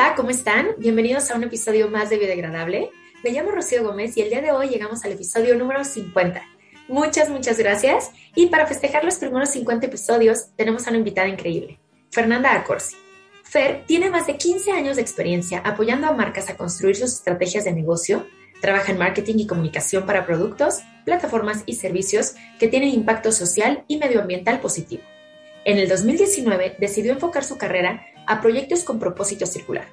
Hola, ¿cómo están? Bienvenidos a un episodio más de Biodegradable. Me llamo Rocío Gómez y el día de hoy llegamos al episodio número 50. Muchas, muchas gracias. Y para festejar los primeros 50 episodios, tenemos a una invitada increíble, Fernanda Acorsi. Fer tiene más de 15 años de experiencia apoyando a marcas a construir sus estrategias de negocio. Trabaja en marketing y comunicación para productos, plataformas y servicios que tienen impacto social y medioambiental positivo. En el 2019 decidió enfocar su carrera a proyectos con propósito circular.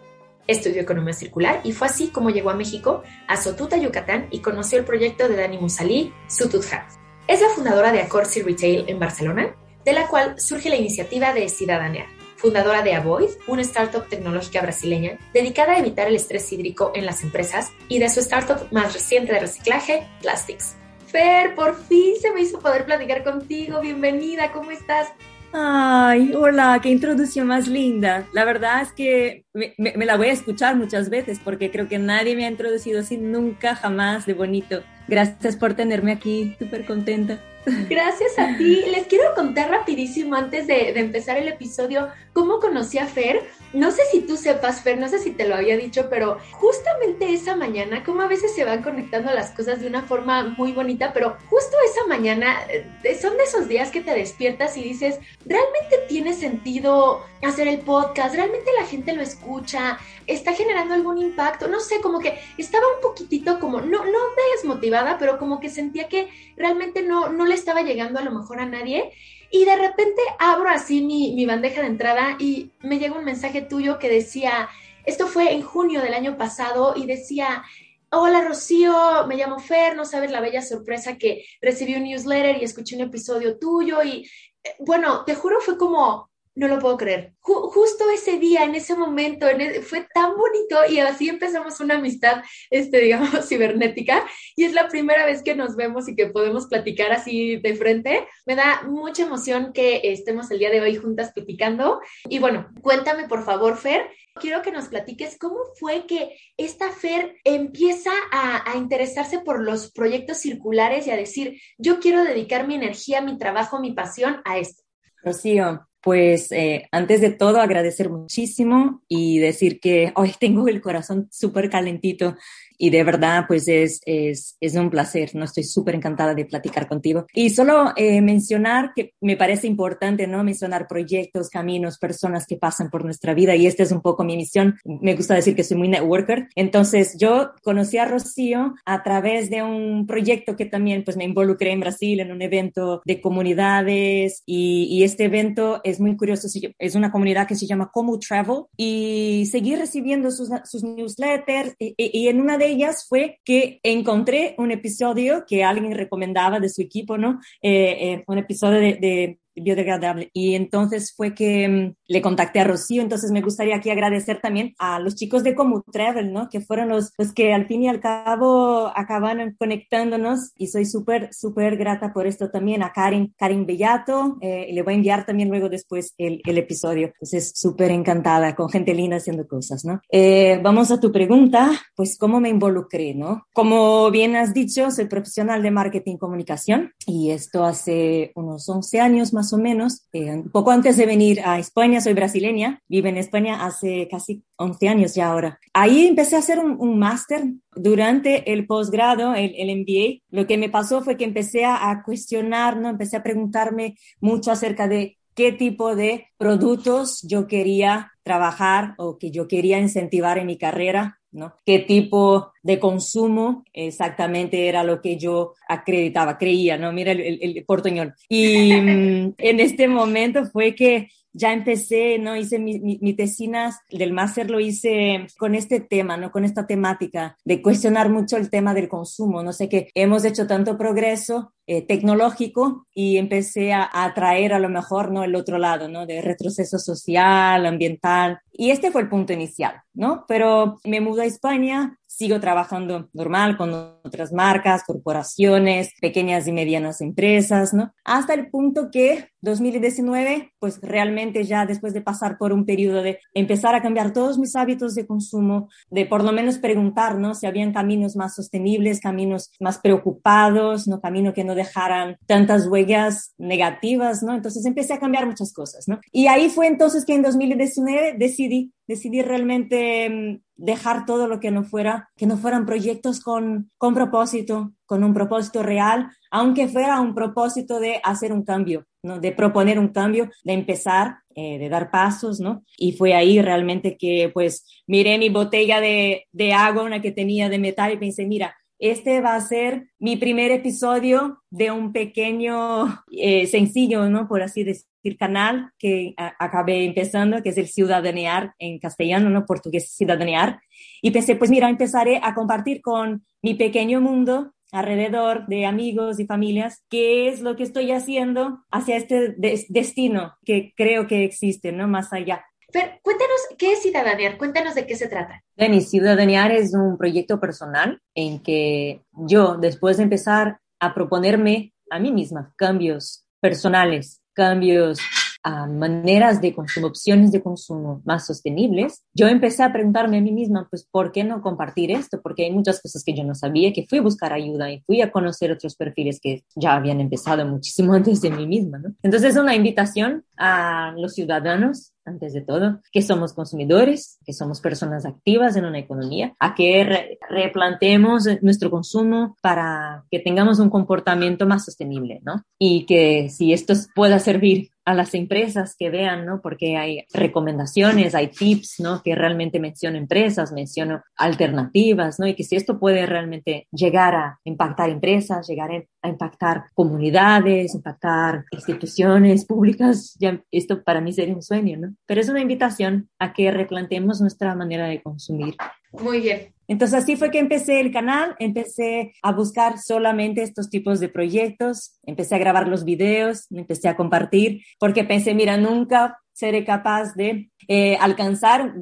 Estudió economía circular y fue así como llegó a México, a Sotuta, Yucatán y conoció el proyecto de Dani Musalí, Sutut Es la fundadora de Acorsi Retail en Barcelona, de la cual surge la iniciativa de Ciudadanear, fundadora de Avoid, una startup tecnológica brasileña dedicada a evitar el estrés hídrico en las empresas, y de su startup más reciente de reciclaje, Plastics. Fer, por fin se me hizo poder platicar contigo. Bienvenida, ¿cómo estás? Ay, hola, qué introducción más linda. La verdad es que me, me, la voy a escuchar muchas veces porque creo que nadie me ha introducido así nunca, jamás de bonito. Gracias por tenerme aquí, súper contenta. Gracias a ti. Les quiero contar rapidísimo antes de, de, empezar el episodio cómo conocí a Fer. No sé si tú sepas, Fer, no sé si te lo había dicho, pero justamente esa mañana, como a veces se van conectando las cosas de una forma muy bonita, pero justo esa mañana eh, son de esos días que te despiertas y dices, ¿realmente tiene sentido hacer el podcast? ¿Realmente la gente lo escucha? ¿Está generando algún impacto? No sé, como que estaba un poquitito como, no, no desmotivada, pero como que sentía que realmente no, no le estaba llegando a lo mejor a nadie. Y de repente abro así mi, mi bandeja de entrada y me llega un mensaje tuyo que decía, esto fue en junio del año pasado y decía, Hola Rocío, me llamo Fer, no sabes la bella sorpresa que recibí un newsletter y escuché un episodio tuyo y eh, bueno, te juro fue como, no lo puedo creer. justo ese día, en ese momento, e, fue tan bonito y así empezamos una amistad, este, digamos, cibernética. Y es la primera vez que nos vemos y que podemos platicar así de frente. Me da mucha emoción que estemos el día de hoy juntas platicando. Y bueno, cuéntame por favor, Fer. Quiero que nos platiques cómo fue que esta Fer empieza a, a interesarse por los proyectos circulares y a decir, yo quiero dedicar mi energía, mi trabajo, mi pasión a esto. Rocío, pues eh, antes de todo agradecer muchísimo y decir que hoy tengo el corazón súper calentito y de verdad, pues es, es, es un placer, ¿no? Estoy súper encantada de platicar contigo. Y solo eh, mencionar que me parece importante, ¿no? Mencionar proyectos, caminos, personas que pasan por nuestra vida y esta es un poco mi misión. Me gusta decir que soy muy networker. Entonces, yo conocí a Rocío a través de un proyecto que también, pues me involucré en Brasil en un evento de comunidades y, y este evento es muy curioso. Es una comunidad que se llama Como Travel y seguí recibiendo sus, sus newsletters y, y en una de ellas fue que encontré un episodio que alguien recomendaba de su equipo, ¿no? Eh, eh, un episodio de biodegradable. Y entonces fue que mm, le contacté a Rocío, entonces me gustaría aquí agradecer también a los chicos de Como Travel, ¿no? Que fueron los, los que al fin y al cabo acabaron conectándonos y soy súper, súper grata por esto también a Karin, Karin Bellato, eh, le voy a enviar también luego después el, el episodio. Entonces súper encantada con gente linda haciendo cosas, ¿no? Eh, vamos a tu pregunta, pues cómo me involucré, ¿no? Como bien has dicho, soy profesional de marketing comunicación y esto hace unos 11 años más o menos. Eh, poco antes de venir a España, soy brasileña, vivo en España hace casi 11 años ya ahora. Ahí empecé a hacer un, un máster durante el posgrado, el, el, MBA. Lo que me pasó fue que empecé a cuestionar, ¿no? Empecé a preguntarme mucho acerca de qué tipo de productos yo quería trabajar o que yo quería incentivar en mi carrera ¿no? ¿Qué tipo de consumo exactamente era lo que yo acreditaba, creía, ¿no? Mira el, el, el. Y mm, en este momento fue que ya empecé, ¿no? Hice mi, mi, mi tesinas del máster, lo hice con este tema, ¿no? Con esta temática de cuestionar mucho el tema del consumo. No sé qué, hemos hecho tanto progreso eh, tecnológico y empecé a, atraer a lo mejor, ¿no? El otro lado, ¿no? De retroceso social, ambiental. Y este fue el punto inicial, ¿no? Pero me mudé a España, sigo trabajando normal con otras marcas, corporaciones, pequeñas y medianas empresas, ¿no? Hasta el punto que 2019, pues realmente ya después de pasar por un periodo de empezar a cambiar todos mis hábitos de consumo, de por lo menos preguntar, ¿no? Si habían caminos más sostenibles, caminos más preocupados, ¿no? Camino que no dejaran tantas huellas negativas, ¿no? Entonces empecé a cambiar muchas cosas, ¿no? Y ahí fue entonces que en 2019 decidí, decidí realmente mm, dejar todo lo que no fuera, que no fueran proyectos con, con propósito, con un propósito real, aunque fuera un propósito de hacer un cambio, ¿no? De proponer un cambio, de empezar, eh, de dar pasos, ¿no? Y fue ahí realmente que, pues, miré mi botella de, de agua, una que tenía de metal, y pensé, mira, este va a ser mi primer episodio de un pequeño eh, sencillo, ¿no? Por así decir, canal que acabé empezando, que es el ciudadanear en castellano, ¿no? Portugués ciudadanear. Y pensé, pues mira, empezaré a compartir con mi pequeño mundo alrededor de amigos y familias, qué es lo que estoy haciendo hacia este destino que creo que existe, ¿no? Más allá. Fer, cuéntanos, ¿qué es Ciudadanear? Cuéntanos de qué se trata. Dani, Ciudadanear es un proyecto personal en que yo, después de empezar a proponerme a mí misma cambios personales, cambios a maneras de consumo, opciones de consumo más sostenibles, yo empecé a preguntarme a mí misma, pues, ¿por qué no compartir esto? Porque hay muchas cosas que yo no sabía, que fui a buscar ayuda y fui a conocer otros perfiles que ya habían empezado muchísimo antes de mí misma, ¿no? Entonces, es una invitación a los ciudadanos antes de todo, que somos consumidores, que somos personas activas en una economía, a que replanteemos nuestro consumo para que tengamos un comportamiento más sostenible, ¿no? Y que si esto pueda servir a las empresas que vean, ¿no? Porque hay recomendaciones, hay tips, ¿no? Que realmente menciono empresas, menciono alternativas, ¿no? Y que si esto puede realmente llegar a impactar empresas, llegar a impactar comunidades, impactar instituciones públicas, ya esto para mí sería un sueño, ¿no? Pero es una invitación a que replantemos nuestra manera de consumir. Muy bien. Entonces así fue que empecé el canal, empecé a buscar solamente estos tipos de proyectos, empecé a grabar los videos, empecé a compartir, porque pensé, mira, nunca seré capaz de eh, alcanzar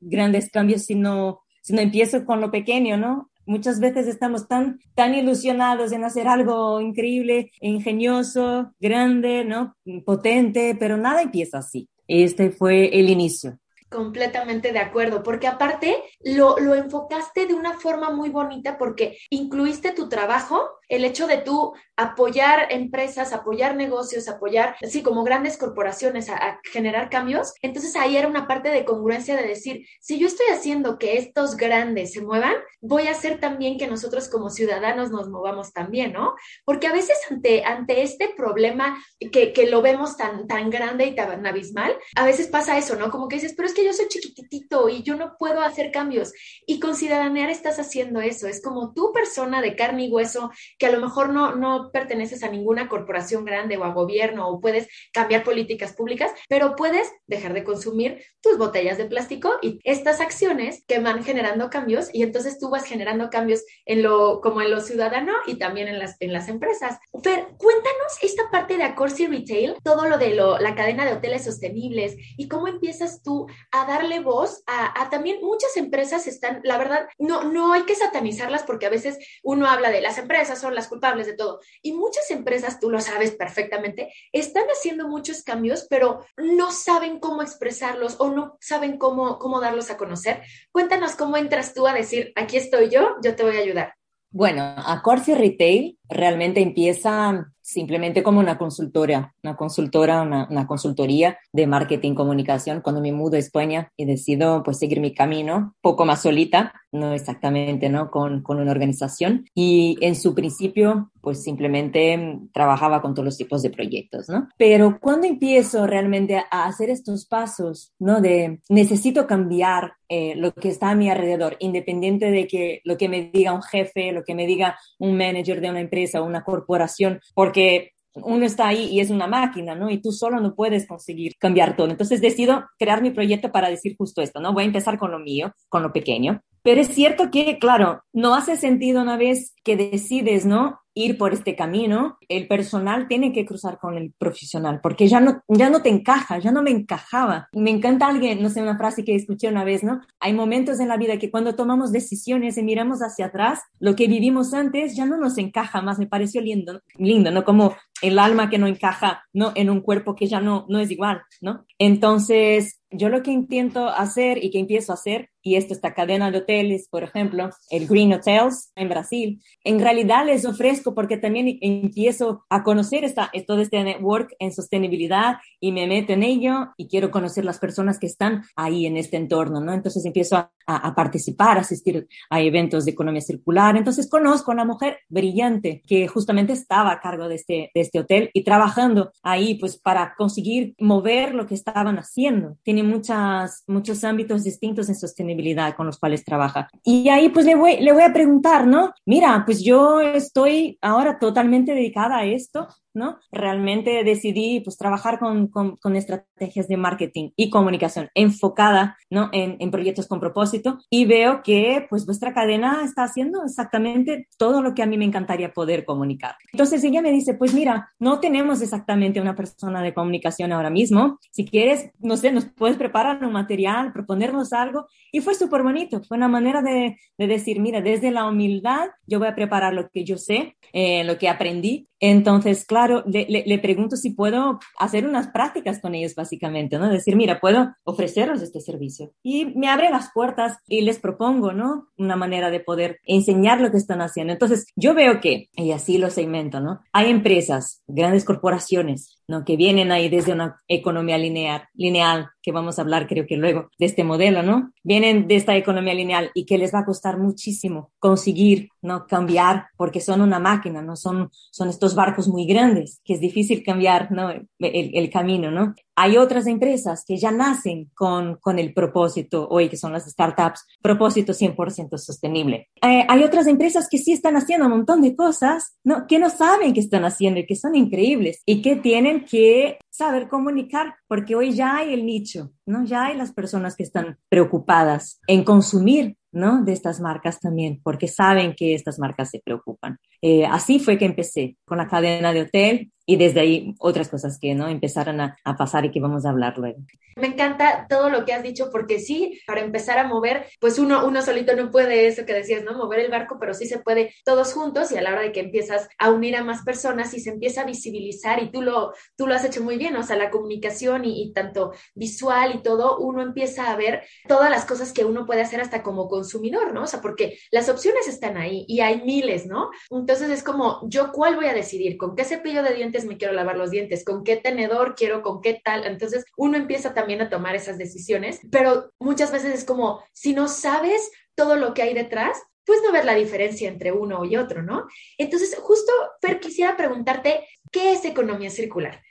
grandes cambios si no, si no empiezo con lo pequeño, ¿no? Muchas veces estamos tan, tan ilusionados en hacer algo increíble, ingenioso, grande, ¿no? Potente, pero nada empieza así. Este fue el inicio. Completamente de acuerdo, porque aparte lo, lo, enfocaste de una forma muy bonita porque incluiste tu trabajo, el hecho de tú apoyar empresas, apoyar negocios, apoyar, así como grandes corporaciones a, generar cambios. Entonces ahí era una parte de congruencia de decir, si yo estoy haciendo que estos grandes se muevan, voy a hacer también que nosotros como ciudadanos nos movamos también, ¿no? Porque a veces ante, ante este problema que, que lo vemos tan, tan grande y tan abismal, a veces pasa eso, ¿no? Como que dices, pero es que yo soy chiquitito y yo no puedo hacer cambios. Y con Ciudadanear estás haciendo eso. Es como tu persona de carne y hueso que a lo mejor no, no perteneces a ninguna corporación grande o a gobierno o puedes cambiar políticas públicas, pero puedes dejar de consumir tus botellas de plástico y estas acciones que van generando cambios y entonces tú vas generando cambios en lo, como en lo ciudadano y también en las, en las empresas. Fer, cuéntanos esta parte de Acorsi Retail, todo lo de lo, la cadena de hoteles sostenibles y cómo empiezas tú a darle voz a, a también muchas empresas están, la verdad, no, no hay que satanizarlas porque a veces uno habla de las empresas son las culpables de todo. Y muchas empresas, tú lo sabes perfectamente, están haciendo muchos cambios, pero no saben cómo expresarlos o no saben cómo, cómo darlos a conocer. Cuéntanos cómo entras tú a decir, aquí estoy yo, yo te voy a ayudar. Bueno, a Retail realmente empieza simplemente como una consultora, una consultora, una, consultoría de marketing comunicación cuando me mudo a España y decido pues seguir mi camino, poco más solita, no exactamente, ¿no? Con, con una organización y en su principio pues simplemente trabajaba con todos los tipos de proyectos, ¿no? Pero cuando empiezo realmente a hacer estos pasos, ¿no? De necesito cambiar eh, lo que está a mi alrededor, independiente de que lo que me diga un jefe, lo que me diga un manager de una empresa o una corporación, porque uno está ahí y es una máquina, ¿no? Y tú solo no puedes conseguir cambiar todo. Entonces decido crear mi proyecto para decir justo esto, ¿no? Voy a empezar con lo mío, con lo pequeño. Pero es cierto que, claro, no hace sentido una vez que decides, ¿no? ir por este camino, el personal tiene que cruzar con el profesional, porque ya no, ya no te encaja, ya no me encajaba. Me encanta alguien, no sé, una frase que escuché una vez, ¿no? Hay momentos en la vida que cuando tomamos decisiones y miramos hacia atrás, lo que vivimos antes ya no nos encaja más, me pareció lindo, lindo, ¿no? Como el alma que no encaja, ¿no? En un cuerpo que ya no, no es igual, ¿no? Entonces, yo lo que intento hacer y que empiezo a hacer, y esto esta cadena de hoteles, por ejemplo, el Green Hotels en Brasil, en realidad les ofrezco porque también empiezo a conocer esta, todo este network en sostenibilidad y me meto en ello y quiero conocer las personas que están ahí en este entorno, ¿no? Entonces empiezo a, a, participar, a asistir a eventos de economía circular. Entonces conozco a una mujer brillante que justamente estaba a cargo de este, de este hotel y trabajando ahí pues para conseguir mover lo que estaban haciendo. Tiene muchas, muchos ámbitos distintos en sostenibilidad con los cuales trabaja. Y ahí pues le voy, le voy a preguntar, ¿no? Mira, pues yo estoy ahora totalmente dedicada a esto ¿no? Realmente decidí pues trabajar con, con, con estrategias de marketing y comunicación enfocada, ¿no? En, en, proyectos con propósito y veo que pues vuestra cadena está haciendo exactamente todo lo que a mí me encantaría poder comunicar. Entonces ella me dice, pues mira, no tenemos exactamente una persona de comunicación ahora mismo. Si quieres, no sé, nos puedes preparar un material, proponernos algo. Y fue súper bonito. Fue una manera de, de, decir, mira, desde la humildad yo voy a preparar lo que yo sé, eh, lo que aprendí. Entonces, claro, le, pregunto si puedo hacer unas prácticas con ellos, básicamente, ¿no? Decir, mira, puedo ofrecerles este servicio. Y me abre las puertas y les propongo, ¿no? Una manera de poder enseñar lo que están haciendo. Entonces, yo veo que, y así lo segmento, ¿no? Hay empresas, grandes corporaciones, ¿no? Que vienen ahí desde una economía lineal, lineal, que vamos a hablar creo que luego de este modelo, ¿no? Vienen de esta economía lineal y que les va a costar muchísimo conseguir, ¿no? Cambiar porque son una máquina, ¿no? Son, son estos barcos muy grandes que es difícil cambiar, ¿no? El, el camino, ¿no? Hay otras empresas que ya nacen con, con el propósito, hoy que son las startups, propósito 100% sostenible. Eh, hay otras empresas que sí están haciendo un montón de cosas, ¿no? Que no saben que están haciendo y que son increíbles y que tienen que saber comunicar, porque hoy ya hay el nicho, ¿no? Ya hay las personas que están preocupadas en consumir ¿no? De estas marcas también, porque saben que estas marcas se preocupan. Eh, así fue que empecé con la cadena de hotel y desde ahí otras cosas que no empezaron a, a, pasar y que vamos a hablar luego. Me encanta todo lo que has dicho porque sí, para empezar a mover, pues uno, uno solito no puede eso que decías, ¿no? Mover el barco, pero sí se puede todos juntos y a la hora de que empiezas a unir a más personas y se empieza a visibilizar y tú lo, tú lo has hecho muy bien, o sea, la comunicación y, y tanto visual y todo, uno empieza a ver todas las cosas que uno puede hacer hasta como consumidor, ¿no? O sea, porque las opciones están ahí y hay miles, ¿no? Entonces es como, ¿yo cuál voy a decidir? ¿Con qué cepillo de dientes? me quiero lavar los dientes, con qué tenedor quiero, con qué tal. Entonces uno empieza también a tomar esas decisiones, pero muchas veces es como, si no sabes todo lo que hay detrás, pues no ves la diferencia entre uno y otro, ¿no? Entonces, justo, Fer, quisiera preguntarte, ¿qué es economía circular?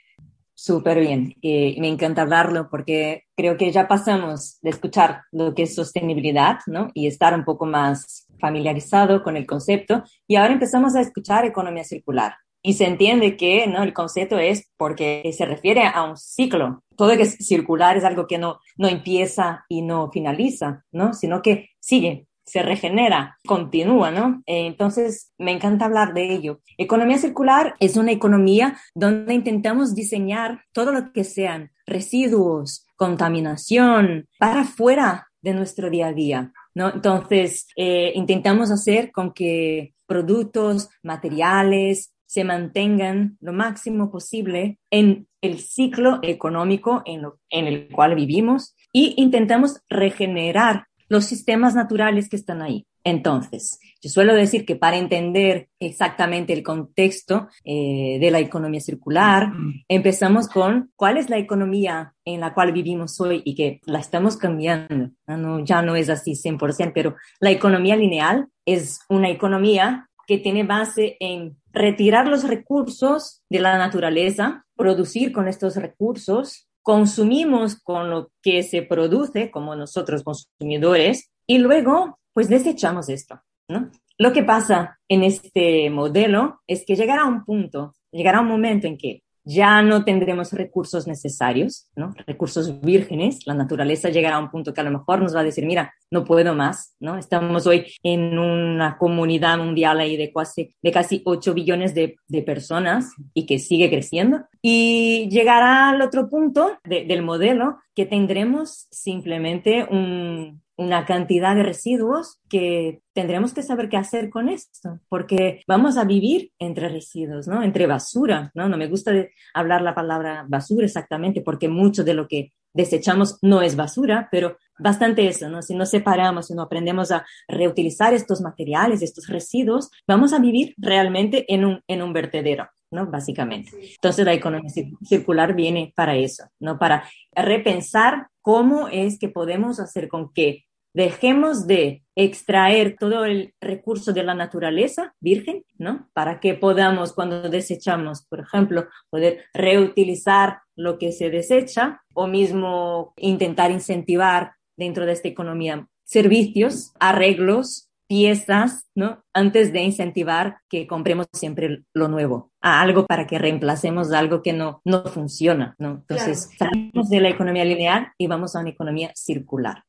Súper bien, me encanta hablarlo porque creo que ya pasamos de escuchar lo que es sostenibilidad, ¿no? Y estar un poco más familiarizado con el concepto y ahora empezamos a escuchar economía circular. Y se entiende que ¿no? el concepto es porque se refiere a un ciclo. Todo lo que es circular es algo que no, no empieza y no finaliza, ¿no? sino que sigue, se regenera, continúa, ¿no? Entonces, me encanta hablar de ello. Economía circular es una economía donde intentamos diseñar todo lo que sean residuos, contaminación, para fuera de nuestro día a día, ¿no? Entonces, eh, intentamos hacer con que productos, materiales, se mantengan lo máximo posible en el ciclo económico en, en el cual vivimos y intentamos regenerar los sistemas naturales que están ahí. Entonces, yo suelo decir que para entender exactamente el contexto eh, de la economía circular, empezamos con cuál es la economía en la cual vivimos hoy y que la estamos cambiando. No, ya no es así 100%, pero la economía lineal es una economía que tiene base en retirar los recursos de la naturaleza, producir con estos recursos, consumimos con lo que se produce como nosotros consumidores y luego pues desechamos esto, ¿no? Lo que pasa en este modelo es que llegará un punto, llegará un momento en que ya no tendremos recursos necesarios, ¿no? Recursos vírgenes. La naturaleza llegará a un punto que a lo mejor nos va a decir, mira, no puedo más, ¿no? Estamos hoy en una comunidad mundial ahí de casi, de casi 8 billones de, de personas y que sigue creciendo. Y llegará al otro punto del modelo que tendremos simplemente un, una cantidad de residuos que tendremos que saber qué hacer con esto, porque vamos a vivir entre residuos, ¿no? Entre basura, ¿no? No me gusta hablar la palabra basura exactamente, porque mucho de lo que desechamos no es basura, pero bastante eso, ¿no? Si nos separamos, si no aprendemos a reutilizar estos materiales, estos residuos, vamos a vivir realmente en un, en un vertedero. ¿no? Básicamente. Entonces la economía circular viene para eso, ¿no? Para repensar cómo es que podemos hacer con que dejemos de extraer todo el recurso de la naturaleza virgen, ¿no? Para que podamos, cuando desechamos, por ejemplo, poder reutilizar lo que se desecha o mismo intentar incentivar dentro de esta economía servicios, arreglos, piezas, ¿no? Antes de incentivar que compremos siempre lo nuevo, a algo para que reemplacemos algo que no, no funciona, ¿no? Entonces, salimos de la economía lineal y vamos a una economía circular.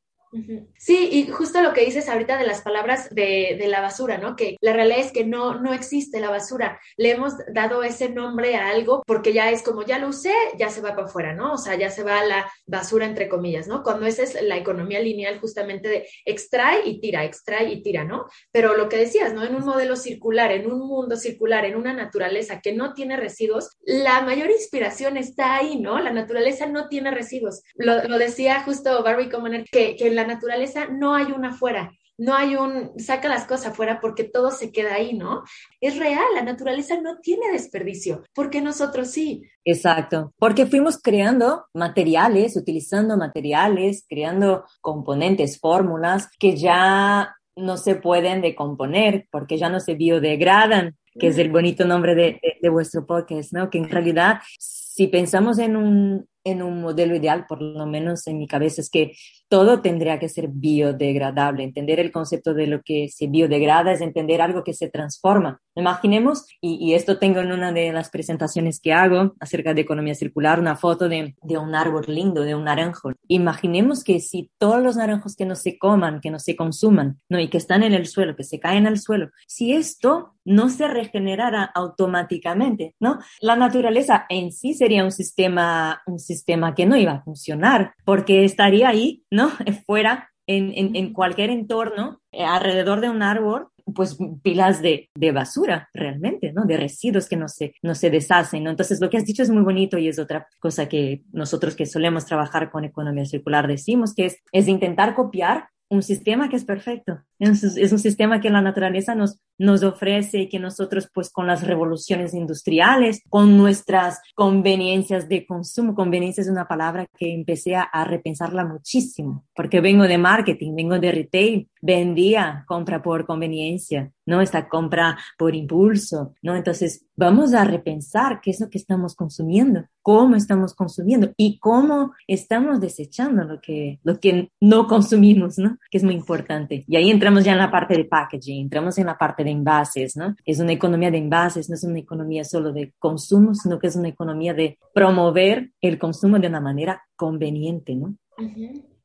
Sí, y justo lo que dices ahorita de las palabras de, la basura, ¿no? Que la realidad es que no, no existe la basura. Le hemos dado ese nombre a algo porque ya es como ya lo usé, ya se va para afuera, ¿no? O sea, ya se va a la basura entre comillas, ¿no? Cuando esa es la economía lineal justamente de extrae y tira, extrae y tira, ¿no? Pero lo que decías, ¿no? En un modelo circular, en un mundo circular, en una naturaleza que no tiene residuos, la mayor inspiración está ahí, ¿no? La naturaleza no tiene residuos. Lo, decía justo Barry Commoner, que, que en la naturaleza no hay una afuera, no hay un saca las cosas afuera porque todo se queda ahí, ¿no? Es real, la naturaleza no tiene desperdicio, porque nosotros sí. Exacto, porque fuimos creando materiales, utilizando materiales, creando componentes, fórmulas que ya no se pueden decomponer porque ya no se biodegradan, que es el bonito nombre de, de vuestro podcast, ¿no? Que en realidad, si pensamos en un, en un modelo ideal, por lo menos en mi cabeza, es que todo tendría que ser biodegradable. Entender el concepto de lo que se biodegrada es entender algo que se transforma. Imaginemos, y, esto tengo en una de las presentaciones que hago acerca de economía circular, una foto de, de, un árbol lindo, de un naranjo. Imaginemos que si todos los naranjos que no se coman, que no se consuman, no, y que están en el suelo, que se caen al suelo, si esto no se regenerara automáticamente, ¿no? La naturaleza en sí sería un sistema, un sistema que no iba a funcionar, porque estaría ahí ¿no? Fuera, en, en, cualquier entorno, eh, alrededor de un árbol, pues pilas de, de, basura realmente, ¿no? De residuos que no se, no se deshacen, ¿no? Entonces lo que has dicho es muy bonito y es otra cosa que nosotros que solemos trabajar con economía circular decimos, que es, es intentar copiar un sistema que es perfecto. Es, un sistema que la naturaleza nos, nos ofrece que nosotros, pues con las revoluciones industriales, con nuestras conveniencias de consumo, conveniencia es una palabra que empecé a, repensarla muchísimo, porque vengo de marketing, vengo de retail, vendía compra por conveniencia, ¿no? Esta compra por impulso, ¿no? Entonces, vamos a repensar qué es lo que estamos consumiendo, cómo estamos consumiendo y cómo estamos desechando lo que, lo que no consumimos, ¿no? Que es muy importante. Y ahí entramos ya en la parte de packaging, entramos en la parte de envases, ¿no? Es una economía de envases, no es una economía solo de consumo, sino que es una economía de promover el consumo de una manera conveniente, ¿no?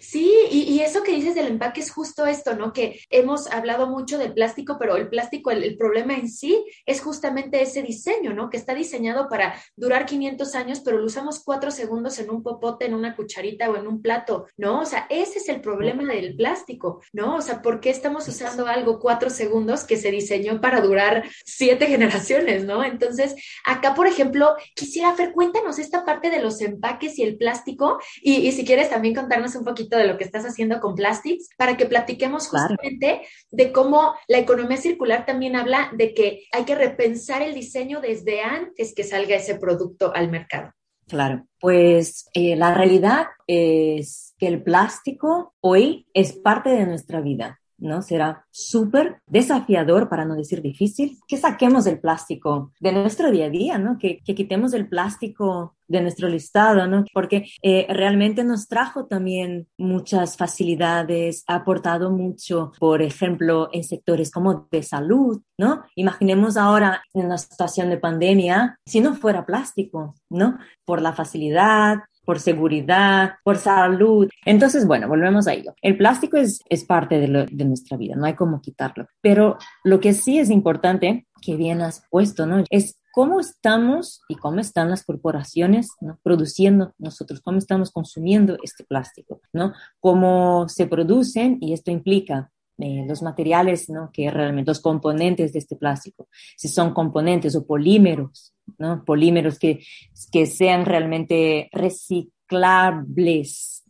Sí, y, eso que dices del empaque es justo esto, ¿no? Que hemos hablado mucho del plástico, pero el plástico, el, problema en sí es justamente ese diseño, ¿no? Que está diseñado para durar 500 años, pero lo usamos cuatro segundos en un popote, en una cucharita o en un plato, ¿no? O sea, ese es el problema del plástico, ¿no? O sea, ¿por qué estamos usando algo cuatro segundos que se diseñó para durar siete generaciones, ¿no? Entonces, acá, por ejemplo, quisiera, Fer, cuéntanos esta parte de los empaques y el plástico, y, y si quieres también contarnos un poquito de lo que estás haciendo con Plastics para que platiquemos justamente de cómo la economía circular también habla de que hay que repensar el diseño desde antes que salga ese producto al mercado. Claro, pues eh, la realidad es que el plástico hoy es parte de nuestra vida. ¿no? Será súper desafiador, para no decir difícil, que saquemos el plástico de nuestro día a día, ¿no? Que, quitemos el plástico de nuestro listado, ¿no? Porque eh, realmente nos trajo también muchas facilidades, ha aportado mucho, por ejemplo, en sectores como de salud, ¿no? Imaginemos ahora en una situación de pandemia, si no fuera plástico, ¿no? Por la facilidad, por seguridad, por salud. Entonces, bueno, volvemos a ello. El plástico es, es parte de, de nuestra vida, no hay cómo quitarlo. Pero lo que sí es importante, que bien has puesto, ¿no? Es cómo estamos y cómo están las corporaciones produciendo nosotros, cómo estamos consumiendo este plástico, ¿no? Cómo se producen y esto implica eh, los materiales, ¿no? Que realmente los componentes de este plástico, si son componentes o polímeros, ¿no? Polímeros que, que sean realmente reciclables,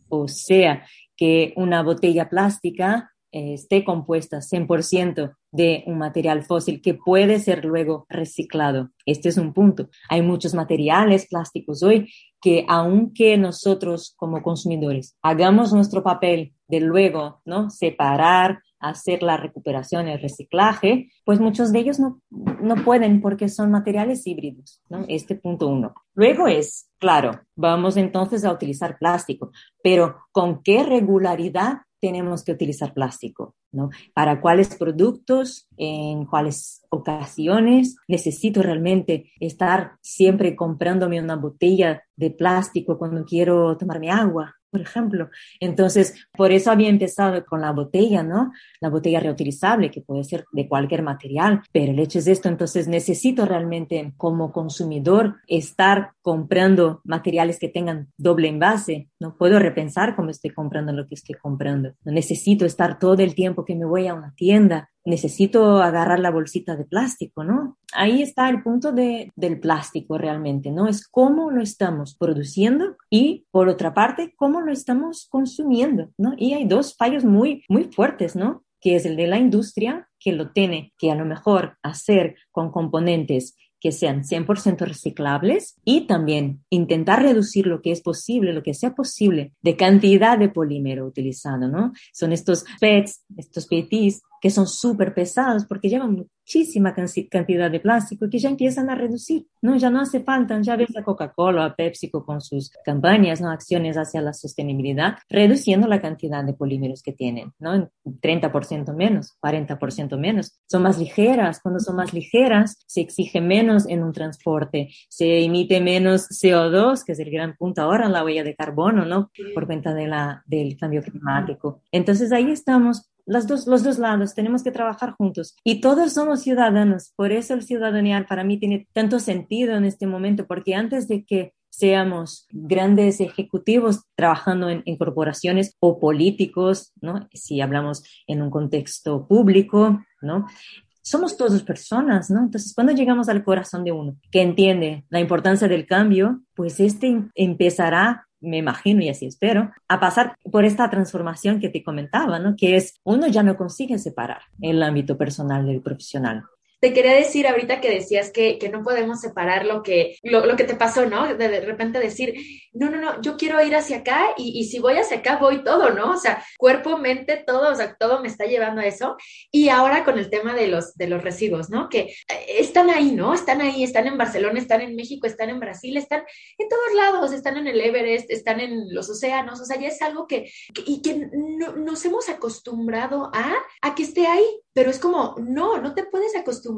o sea, que una botella plástica eh, esté compuesta 100% de un material fósil que puede ser luego reciclado. Este es un punto. Hay muchos materiales plásticos hoy que aunque nosotros como consumidores hagamos nuestro papel de luego, ¿no? Separar, hacer la recuperación, el reciclaje, pues muchos de ellos no, no pueden porque son materiales híbridos, ¿no? Este punto uno. Luego es, claro, vamos entonces a utilizar plástico, pero ¿con qué regularidad tenemos que utilizar plástico, ¿no? Para cuáles productos, en cuáles ocasiones necesito realmente estar siempre comprándome una botella de plástico cuando quiero tomarme agua, por ejemplo. Entonces, por eso había empezado con la botella, ¿no? La botella reutilizable, que puede ser de cualquier material, pero el hecho es esto, entonces necesito realmente como consumidor estar comprando materiales que tengan doble envase. No puedo repensar cómo estoy comprando lo que estoy comprando. No necesito estar todo el tiempo que me voy a una tienda necesito agarrar la bolsita de plástico, ¿no? Ahí está el punto de, del plástico realmente, ¿no? Es cómo lo estamos produciendo y, por otra parte, cómo lo estamos consumiendo, ¿no? Y hay dos fallos muy, muy fuertes, ¿no? Que es el de la industria, que lo tiene que a lo mejor hacer con componentes que sean 100% reciclables y también intentar reducir lo que es posible, lo que sea posible de cantidad de polímero utilizado, ¿no? Son estos PETs, estos PETs que son súper pesados porque llevan muchísima cantidad de plástico que ya empiezan a reducir, ¿no? Ya no hace falta, ya ves a Coca-Cola, a PepsiCo con sus campañas, ¿no? Acciones hacia la sostenibilidad, reduciendo la cantidad de polímeros que tienen, ¿no? 30% menos, 40% menos. Son más ligeras, cuando son más ligeras se exige menos en un transporte, se emite menos CO2, que es el gran punto ahora en la huella de carbono, ¿no? Por cuenta de la, del cambio climático. Entonces ahí estamos los dos, los dos lados, tenemos que trabajar juntos. Y todos somos ciudadanos, por eso el ciudadanía para mí tiene tanto sentido en este momento, porque antes de que seamos grandes ejecutivos trabajando en, corporaciones o políticos, ¿no? Si hablamos en un contexto público, ¿no? Somos todos personas, ¿no? Entonces, cuando llegamos al corazón de uno que entiende la importancia del cambio, pues este empezará me imagino y así espero, a pasar por esta transformación que te comentaba, ¿no? Que es, uno ya no consigue separar el ámbito personal del profesional. Te quería decir ahorita que decías que, que no podemos separar lo que, lo, lo, que te pasó, ¿no? De, repente decir, no, no, no, yo quiero ir hacia acá y, y, si voy hacia acá voy todo, ¿no? O sea, cuerpo, mente, todo, o sea, todo me está llevando a eso. Y ahora con el tema de los, de los residuos, ¿no? Que eh, están ahí, ¿no? Están ahí, están en Barcelona, están en México, están en Brasil, están en todos lados, están en el Everest, están en los océanos, o sea, ya es algo que, que y que no, nos hemos acostumbrado a, a que esté ahí, pero es como, no, no te puedes acostumbrar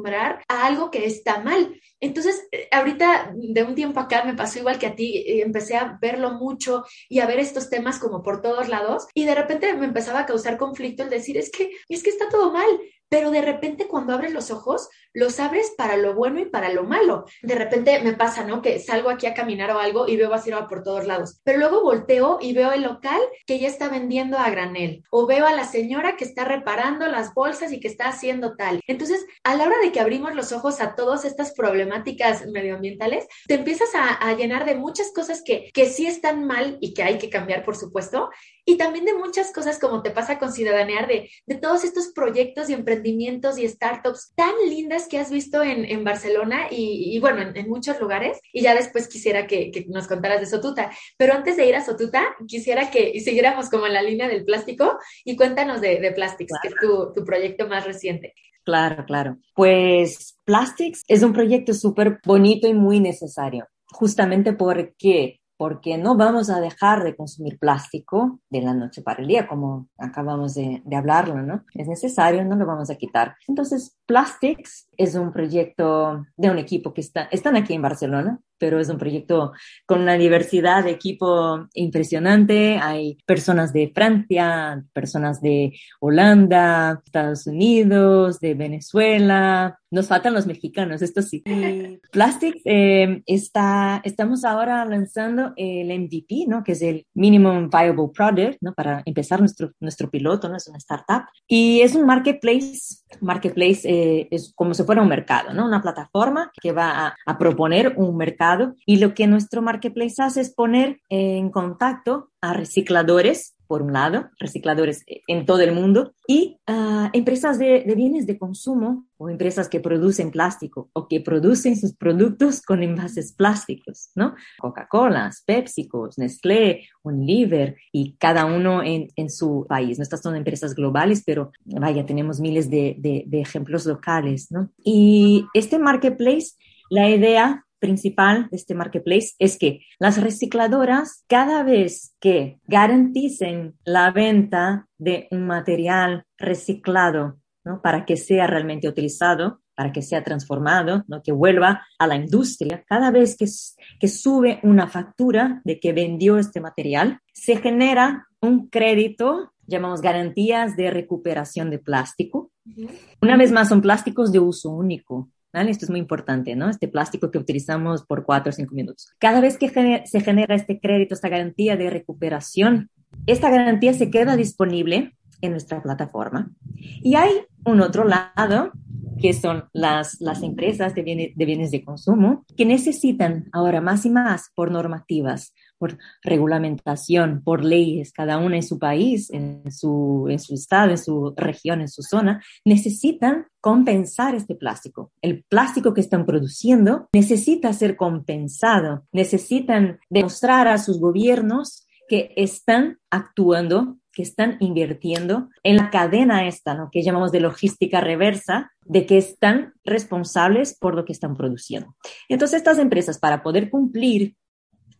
a algo que está mal. Entonces, eh, ahorita de un tiempo acá me pasó igual que a ti, eh, empecé a verlo mucho y a ver estos temas como por todos lados y de repente me empezaba a causar conflicto el decir, es que, es que está todo mal, pero de repente cuando abres los ojos, los abres para lo bueno y para lo malo. De repente me pasa, ¿no? Que salgo aquí a caminar o algo y veo basura por todos lados, pero luego volteo y veo el local que ya está vendiendo a granel o veo a la señora que está reparando las bolsas y que está haciendo tal. Entonces, a la hora de que abrimos los ojos a todas estas problemáticas medioambientales, te empiezas a, a llenar de muchas cosas que, que sí están mal y que hay que cambiar, por supuesto, y también de muchas cosas como te pasa con Ciudadanear, de, de todos estos proyectos y emprendimientos y startups tan lindas que has visto en, en Barcelona y, y bueno, en, en, muchos lugares. Y ya después quisiera que, que, nos contaras de Sotuta. Pero antes de ir a Sotuta, quisiera que siguiéramos como en la línea del plástico y cuéntanos de, de Plastics, claro. que es tu, tu proyecto más reciente. Claro, claro. Pues Plastics es un proyecto súper bonito y muy necesario, justamente porque porque no vamos a dejar de consumir plástico de la noche para el día, como acabamos de, hablarlo, ¿no? Es necesario, no lo vamos a quitar. Entonces, Plastics es un proyecto de un equipo que está, están aquí en Barcelona, pero es un proyecto con una diversidad de equipo impresionante. Hay personas de Francia, personas de Holanda, Estados Unidos, de Venezuela. Nos faltan los mexicanos, esto sí. Plastic eh, está, estamos ahora lanzando el MVP, ¿no? Que es el Minimum Viable Product, ¿no? Para empezar nuestro, nuestro piloto, ¿no? Es una startup. Y es un marketplace Marketplace eh, es como si fuera un mercado, ¿no? Una plataforma que va a, a, proponer un mercado y lo que nuestro Marketplace hace es poner en contacto a recicladores por un lado, recicladores en todo el mundo, y uh, empresas de, de, bienes de consumo o empresas que producen plástico o que producen sus productos con envases plásticos, ¿no? Coca-Cola, PepsiCo, Nestlé, Unilever y cada uno en, en, su país. ¿no? Estas son empresas globales, pero vaya, tenemos miles de, de, de ejemplos locales, ¿no? Y este marketplace, la idea principal de este marketplace es que las recicladoras, cada vez que garanticen la venta de un material reciclado, ¿no? Para que sea realmente utilizado, para que sea transformado, ¿no? que vuelva a la industria, cada vez que, que sube una factura de que vendió este material, se genera un crédito, llamamos garantías de recuperación de plástico. Una vez más, son plásticos de uso único. ¿Vale? Esto es muy importante, ¿no? Este plástico que utilizamos por cuatro o cinco minutos. Cada vez que se genera este crédito, esta garantía de recuperación, esta garantía se queda disponible en nuestra plataforma. Y hay un otro lado que son las, las empresas de bienes, de bienes de consumo, que necesitan ahora más y más por normativas, por regulamentación, por leyes, cada una en su país, en su, en su estado, en su región, en su zona, necesitan compensar este plástico. El plástico que están produciendo necesita ser compensado, necesitan demostrar a sus gobiernos que están actuando que están invirtiendo en la cadena esta, ¿no? que llamamos de logística reversa, de que están responsables por lo que están produciendo. Entonces, estas empresas, para poder cumplir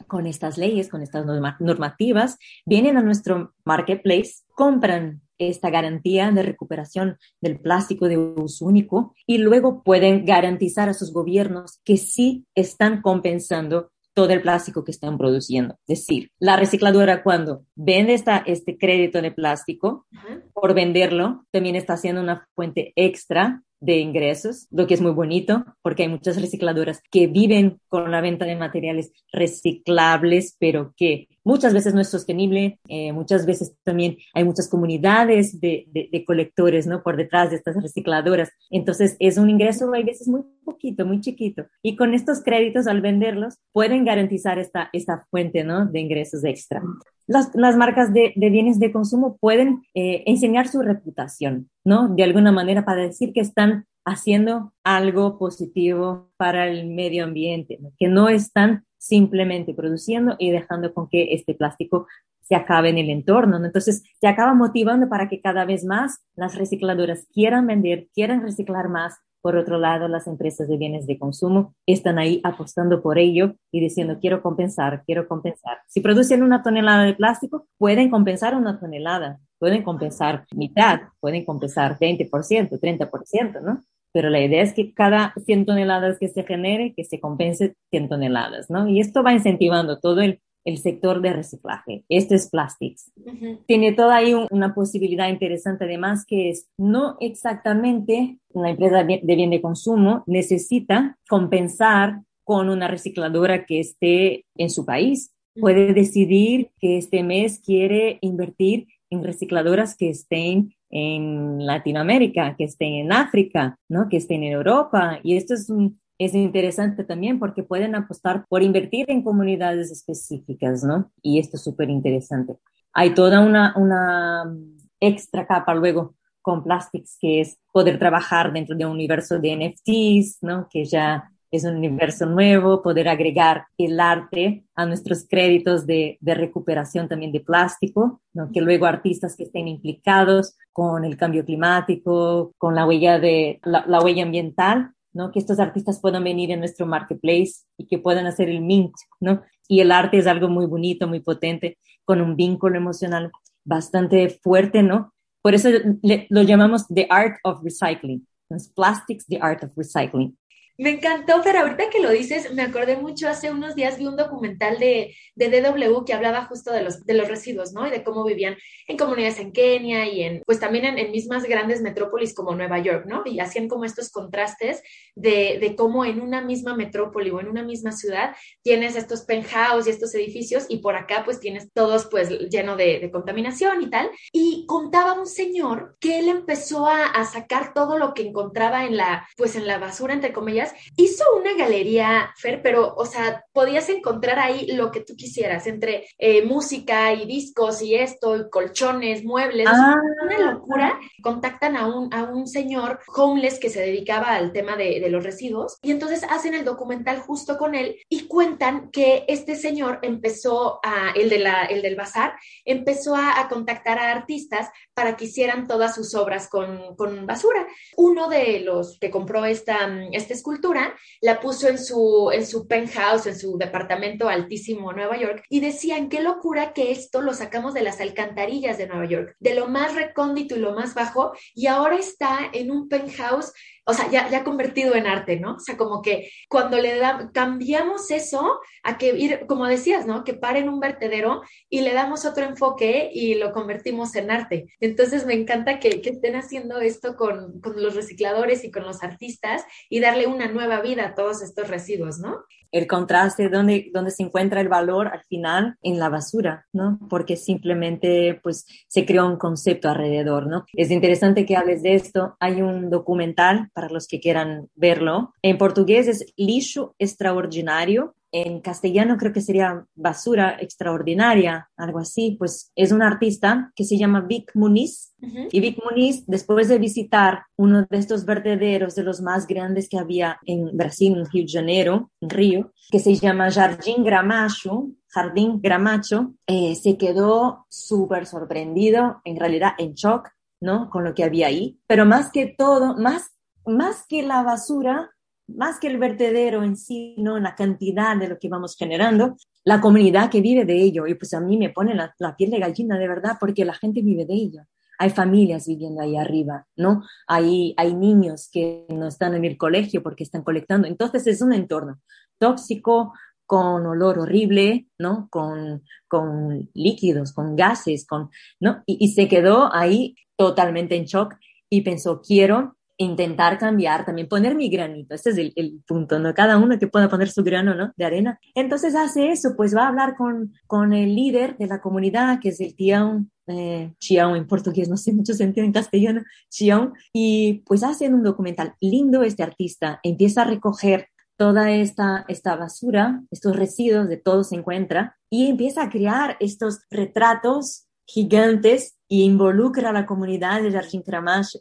con estas leyes, con estas normativas, vienen a nuestro marketplace, compran esta garantía de recuperación del plástico de uso único y luego pueden garantizar a sus gobiernos que sí están compensando todo el plástico que están produciendo. Es decir, la recicladora cuando vende esta, este crédito de plástico, por venderlo, también está haciendo una fuente extra de ingresos, lo que es muy bonito porque hay muchas recicladoras que viven con la venta de materiales reciclables, pero que muchas veces no es sostenible, eh, muchas veces también hay muchas comunidades de, de, colectores, ¿no? Por detrás de estas recicladoras. Entonces es un ingreso a veces muy poquito, muy chiquito. Y con estos créditos, al venderlos, pueden garantizar esta, esta fuente, ¿no? De ingresos extra. Las, las marcas de, de, bienes de consumo pueden eh, enseñar su reputación, ¿no? De alguna manera para decir que están haciendo algo positivo para el medio ambiente, que no están simplemente produciendo y dejando con que este plástico se acabe en el entorno. ¿no? Entonces, se acaba motivando para que cada vez más las recicladoras quieran vender, quieran reciclar más. Por otro lado, las empresas de bienes de consumo están ahí apostando por ello y diciendo, quiero compensar, quiero compensar. Si producen una tonelada de plástico, pueden compensar una tonelada, pueden compensar mitad, pueden compensar 20%, 30%, ¿no? Pero la idea es que cada 100 toneladas que se genere, que se compense 100 toneladas, ¿no? Y esto va incentivando todo el, el sector de reciclaje. Esto es Plastics. Uh -huh. Tiene toda ahí un, una posibilidad interesante además que es no exactamente una empresa de bien de consumo necesita compensar con una recicladora que esté en su país. Puede decidir que este mes quiere invertir en recicladoras que estén en Latinoamérica, que estén en África, ¿no? que estén en Europa. Y esto es, un, es interesante también porque pueden apostar por invertir en comunidades específicas, ¿no? Y esto es súper interesante. Hay toda una, una extra capa luego con Plastics, que es poder trabajar dentro de un universo de NFTs, ¿no? Que ya es un universo nuevo, poder agregar el arte a nuestros créditos de, de recuperación también de plástico, ¿no? que luego artistas que estén implicados con el cambio climático, con la huella, de, la, la huella ambiental, ¿no? que estos artistas puedan venir en nuestro marketplace y que puedan hacer el mint, ¿no? Y el arte es algo muy bonito, muy potente, con un vínculo emocional bastante fuerte, ¿no? Por eso lo llamamos The Art of Recycling. Plastics, The Art of Recycling Me encantó, pero ahorita que lo dices, me acordé mucho, hace unos días vi un documental de, de DW que hablaba justo de los, de los residuos, ¿no? Y de cómo vivían en comunidades en Kenia y en, pues también en, en mismas grandes metrópolis como Nueva York, ¿no? Y hacían como estos contrastes de, de cómo en una misma metrópoli o en una misma ciudad tienes estos penthouse y estos edificios y por acá pues tienes todos pues lleno de, de contaminación y tal. Y contaba un señor que él empezó a, a sacar todo lo que encontraba en la, pues en la basura, entre comillas, hizo una galería, Fer, pero, o sea, podías encontrar ahí lo que tú quisieras, entre eh, música y discos y esto, y colchones, muebles, ah. una locura. Contactan a un, a un señor homeless que se dedicaba al tema de, de, los residuos y entonces hacen el documental justo con él y cuentan que este señor empezó a, el, de la, el del bazar, empezó a, a contactar a artistas para que hicieran todas sus obras con, con basura. Uno de los que compró esta, esta escultura la puso en su, en su penthouse, en su departamento altísimo Nueva York, y decían, qué locura que esto lo sacamos de las alcantarillas de Nueva York, de lo más recóndito y lo más bajo, y ahora está en un penthouse o sea, ya, ya convertido en arte, ¿no? O sea, como que cuando le da, cambiamos eso a que ir, como decías, ¿no? Que pare en un vertedero y le damos otro enfoque y lo convertimos en arte. Entonces me encanta que, que estén haciendo esto con, con, los recicladores y con los artistas y darle una nueva vida a todos estos residuos, ¿no? El contraste donde, donde se encuentra el valor al final en la basura, ¿no? Porque simplemente pues se creó un concepto alrededor, ¿no? Es interesante que hables de esto. Hay un documental para los que quieran verlo. En portugués es lixo extraordinario. En castellano creo que sería basura extraordinaria, algo así. Pues es un artista que se llama Vic Muniz. Uh -huh. Y Vic Muniz, después de visitar uno de estos vertederos de los más grandes que había en Brasil, en Río de Janeiro, en Río, que se llama Jardim Gramacho, Jardín Gramacho, eh, se quedó súper sorprendido, en realidad en shock, ¿no? Con lo que había ahí. Pero más que todo, más más que la basura, más que el vertedero en sí, ¿no? La cantidad de lo que vamos generando, la comunidad que vive de ello. Y pues a mí me pone la, la piel de gallina de verdad porque la gente vive de ello. Hay familias viviendo ahí arriba, ¿no? Hay, hay niños que no están en el colegio porque están colectando. Entonces es un entorno tóxico, con olor horrible, ¿no? Con, con líquidos, con gases, con, ¿no? Y, y se quedó ahí totalmente en shock y pensó, quiero intentar cambiar, también poner mi granito, este es el, punto, ¿no? Cada uno que pueda poner su grano, ¿no? De arena. Entonces hace eso, pues va a hablar con, con el líder de la comunidad, que es el Tião, eh, en portugués, no sé mucho sentido en castellano, Chiao, y pues hacen un documental lindo este artista, empieza a recoger toda esta, esta basura, estos residuos de todo se encuentra, y empieza a crear estos retratos gigantes y involucra a la comunidad de Jardín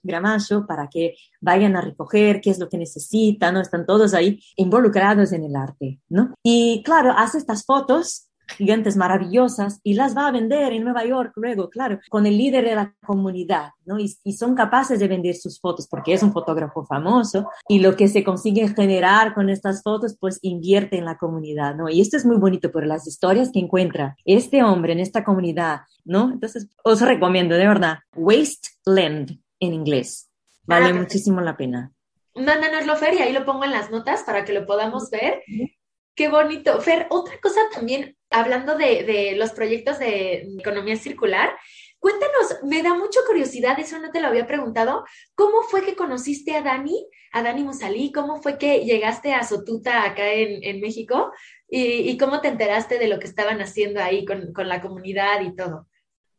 Gramacho para que vayan a recoger qué es lo que necesitan, ¿no? Están todos ahí involucrados en el arte, ¿no? Y claro, hace estas fotos gigantes maravillosas y las va a vender en Nueva York luego, claro, con el líder de la comunidad, ¿no? Y, y, son capaces de vender sus fotos porque es un fotógrafo famoso y lo que se consigue generar con estas fotos, pues invierte en la comunidad, ¿no? Y esto es muy bonito por las historias que encuentra este hombre en esta comunidad, ¿no? Entonces, os recomiendo, de verdad, Wasteland en inglés. Vale ah, muchísimo la pena. Mándanoslo, Fer, y ahí lo pongo en las notas para que lo podamos ver. Qué bonito. Fer, otra cosa también, hablando de, de, los proyectos de economía circular, cuéntanos, me da mucha curiosidad, eso no te lo había preguntado, ¿cómo fue que conociste a Dani, a Dani Musalí? ¿Cómo fue que llegaste a Sotuta acá en, en México? ¿Y, ¿Y, cómo te enteraste de lo que estaban haciendo ahí con, con la comunidad y todo?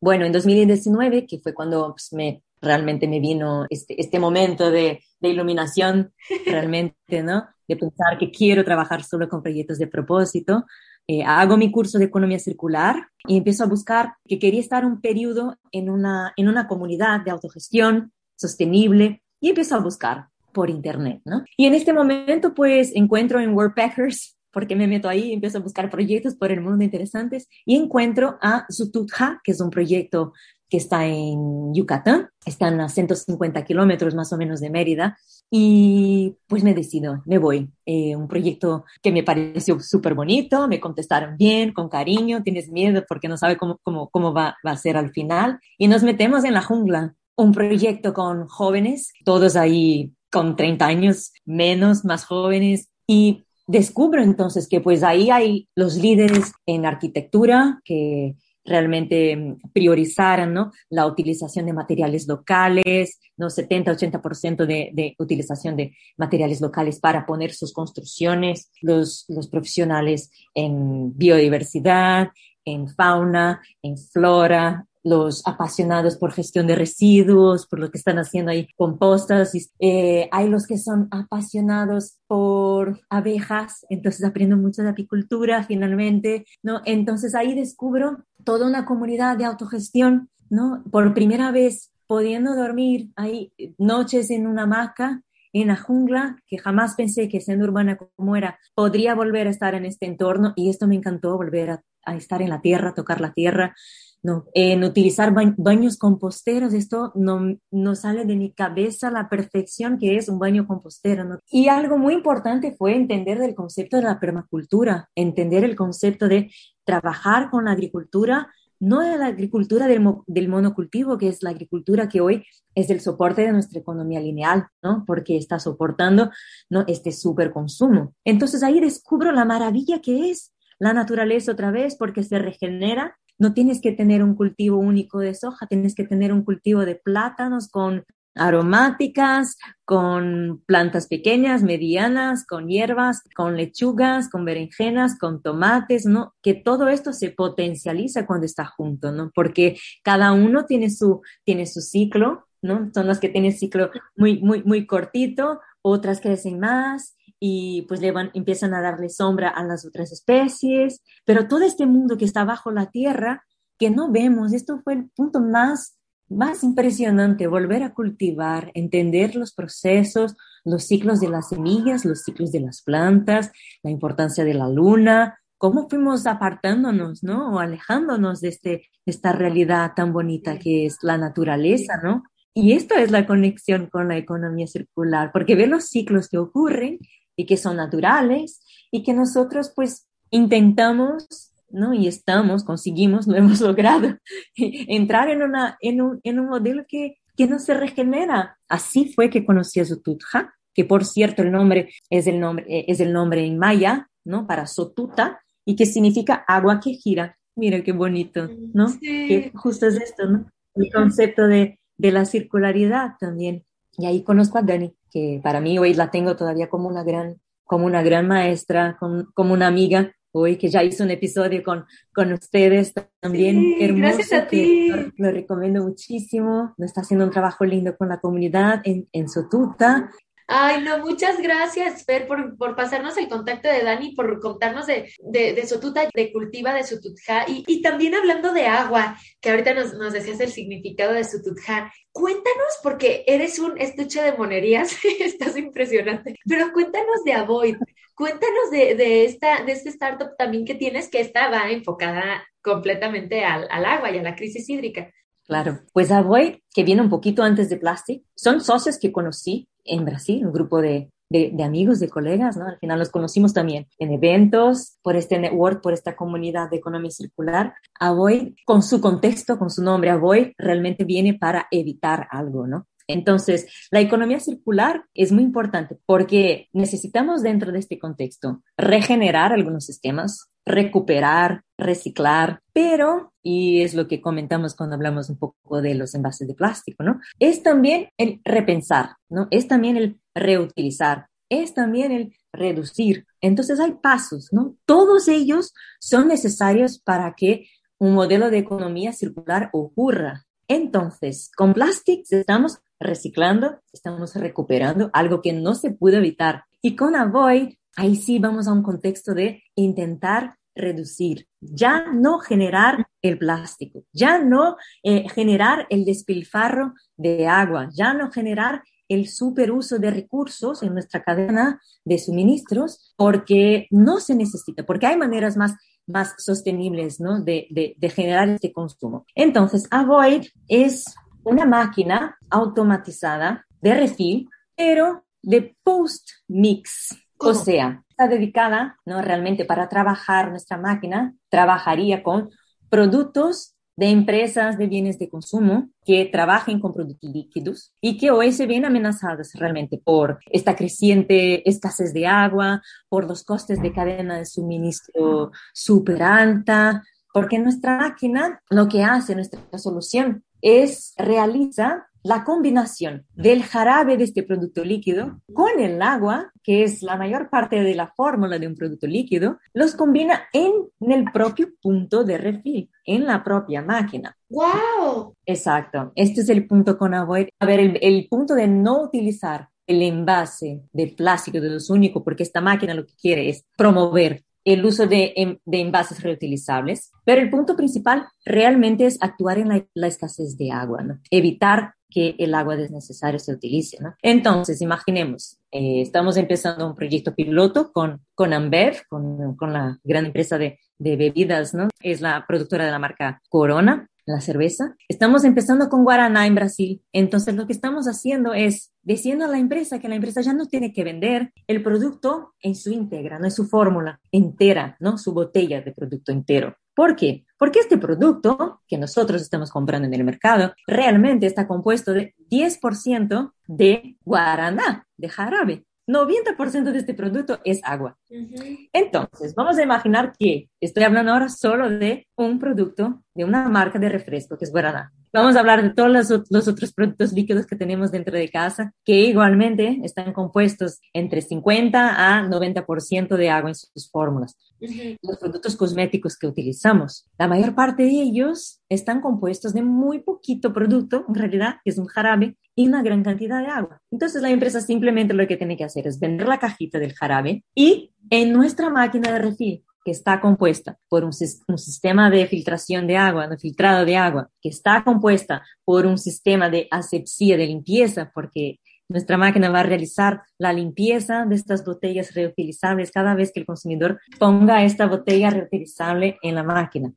Bueno, en 2019, que fue cuando pues, me realmente me vino este, este momento de, de iluminación, realmente, ¿no? De pensar que quiero trabajar solo con proyectos de propósito. Eh, hago mi curso de economía circular y empiezo a buscar que quería estar un periodo en una, en una comunidad de autogestión sostenible y empiezo a buscar por internet, ¿no? Y en este momento, pues, encuentro en Worldpackers porque me meto ahí, empiezo a buscar proyectos por el mundo interesantes y encuentro a Sututja, que es un proyecto que está en Yucatán, están a 150 kilómetros más o menos de Mérida, y pues me decido, me voy. Eh, un proyecto que me pareció súper bonito, me contestaron bien, con cariño, tienes miedo porque no sabe cómo, cómo, cómo va, va a ser al final, y nos metemos en la jungla. Un proyecto con jóvenes, todos ahí con 30 años menos, más jóvenes, y descubro entonces que pues ahí hay los líderes en arquitectura que realmente priorizaran ¿no? la utilización de materiales locales, ¿no? 70-80% de, de utilización de materiales locales para poner sus construcciones, los, los profesionales en biodiversidad, en fauna, en flora, los apasionados por gestión de residuos, por lo que están haciendo ahí compostas. Eh, hay los que son apasionados por abejas, entonces aprendo mucho de apicultura finalmente, ¿no? Entonces ahí descubro toda una comunidad de autogestión, ¿no? Por primera vez pudiendo dormir ahí noches en una hamaca en la jungla, que jamás pensé que siendo urbana como era, podría volver a estar en este entorno y esto me encantó, volver a, estar en la tierra, tocar la tierra, no, en utilizar baños composteros, esto no, no sale de mi cabeza la perfección que es un baño compostero. ¿no? Y algo muy importante fue entender el concepto de la permacultura, entender el concepto de trabajar con la agricultura, no de la agricultura del, del monocultivo, que es la agricultura que hoy es el soporte de nuestra economía lineal, ¿no? Porque está soportando ¿no? este superconsumo. Entonces ahí descubro la maravilla que es la naturaleza otra vez, porque se regenera no tienes que tener un cultivo único de soja, tienes que tener un cultivo de plátanos con aromáticas, con plantas pequeñas, medianas, con hierbas, con lechugas, con berenjenas, con tomates, ¿no? Que todo esto se potencializa cuando está junto, ¿no? Porque cada uno tiene su, tiene su ciclo, ¿no? Son las que tienen ciclo muy, muy, muy cortito, otras crecen más, y pues le van, empiezan a darle sombra a las otras especies, pero todo este mundo que está bajo la tierra, que no vemos, esto fue el punto más, más impresionante, volver a cultivar, entender los procesos, los ciclos de las semillas, los ciclos de las plantas, la importancia de la luna, cómo fuimos apartándonos, ¿no? O alejándonos de, este, de esta realidad tan bonita que es la naturaleza, ¿no? Y esto es la conexión con la economía circular, porque ver los ciclos que ocurren y que son naturales y que nosotros pues intentamos, ¿no? Y estamos, conseguimos, lo hemos logrado, entrar en, una, en, un, en un modelo que, que no se regenera. Así fue que conocí a Sotutja, que por cierto el nombre es el nombre, eh, es el nombre en maya, ¿no? Para Sotuta, y que significa agua que gira. Mira qué bonito, ¿no? Que justo es esto, ¿no? El concepto de, de la circularidad también. Y ahí conozco a Dani, que para mí hoy la tengo todavía como una gran, como una gran maestra, como una amiga, hoy que ya hizo un episodio con, con ustedes también. hermoso, gracias a ti. Lo, recomiendo muchísimo. Está haciendo un trabajo lindo con la comunidad en, en Sotuta Ay, no, muchas gracias, Fer, por, por, pasarnos el contacto de Dani, por contarnos de, de, de Sotuta, de cultiva de Sotutja, y, y, también hablando de agua, que ahorita nos, nos decías el significado de Sotutja. Cuéntanos, porque eres un estuche de monerías, estás impresionante, pero cuéntanos de Avoid, cuéntanos de, de, esta, de este startup también que tienes, que estaba enfocada completamente al, al agua y a la crisis hídrica. Claro, pues Avoid, que viene un poquito antes de Plastic, son socios que conocí en Brasil, un grupo de, de, amigos, de colegas, ¿no? Al final los conocimos también en eventos, por este network, por esta comunidad de economía circular. Avoid, con su contexto, con su nombre, Avoid, realmente viene para evitar algo, ¿no? Entonces, la economía circular es muy importante porque necesitamos dentro de este contexto regenerar algunos sistemas, recuperar, reciclar, pero, y es lo que comentamos cuando hablamos un poco de los envases de plástico, ¿no? Es también el repensar, ¿no? Es también el reutilizar, es también el reducir. Entonces hay pasos, ¿no? Todos ellos son necesarios para que un modelo de economía circular ocurra. Entonces, con Plastics estamos reciclando, estamos recuperando algo que no se pudo evitar. Y con Avoid, ahí sí vamos a un contexto de intentar reducir, ya no generar el plástico, ya no eh, generar el despilfarro de agua, ya no generar el superuso de recursos en nuestra cadena de suministros, porque no se necesita, porque hay maneras más, más sostenibles ¿no? de, de, de generar este consumo. Entonces, Avoid es una máquina automatizada de refill, pero de post-mix. O sea, está dedicada, ¿no? Realmente para trabajar nuestra máquina, trabajaría con productos de empresas de bienes de consumo que trabajen con productos líquidos y que hoy se ven amenazadas realmente por esta creciente escasez de agua, por los costes de cadena de suministro súper alta, porque nuestra máquina lo que hace, nuestra solución, es realiza la combinación del jarabe de este producto líquido con el agua, que es la mayor parte de la fórmula de un producto líquido, los combina en el propio punto de refill, en la propia máquina. ¡Wow! Exacto. Este es el punto con Avoid. A ver, el, el punto de no utilizar el envase de plástico de los únicos, porque esta máquina lo que quiere es promover el uso de, de, envases reutilizables, pero el punto principal realmente es actuar en la, la escasez de agua, ¿no? evitar que el agua desnecesaria se utilice. ¿no? Entonces, imaginemos, eh, estamos empezando un proyecto piloto con, con Ambev, con, con la gran empresa de, de bebidas, ¿no? Es la productora de la marca Corona, la cerveza. Estamos empezando con Guaraná en Brasil. Entonces, lo que estamos haciendo es diciendo a la empresa que la empresa ya no tiene que vender el producto en su íntegra, no es su fórmula entera, ¿no? Su botella de producto entero. ¿Por qué? Porque este producto que nosotros estamos comprando en el mercado realmente está compuesto de 10% de guaraná, de jarabe. 90% de este producto es agua. Entonces, vamos a imaginar que estoy hablando ahora solo de un producto de una marca de refresco que es Guaraná. Vamos a hablar de todos los, otros productos líquidos que tenemos dentro de casa, que igualmente están compuestos entre 50 a 90% de agua en sus fórmulas. Los productos cosméticos que utilizamos, la mayor parte de ellos están compuestos de muy poquito producto, en realidad, que es un jarabe, y una gran cantidad de agua. Entonces la empresa simplemente lo que tiene que hacer es vender la cajita del jarabe y en nuestra máquina de refill que está compuesta por un, sistema de filtración de agua, de filtrado de agua, que está compuesta por un sistema de asepsia, de limpieza, porque nuestra máquina va a realizar la limpieza de estas botellas reutilizables cada vez que el consumidor ponga esta botella reutilizable en la máquina.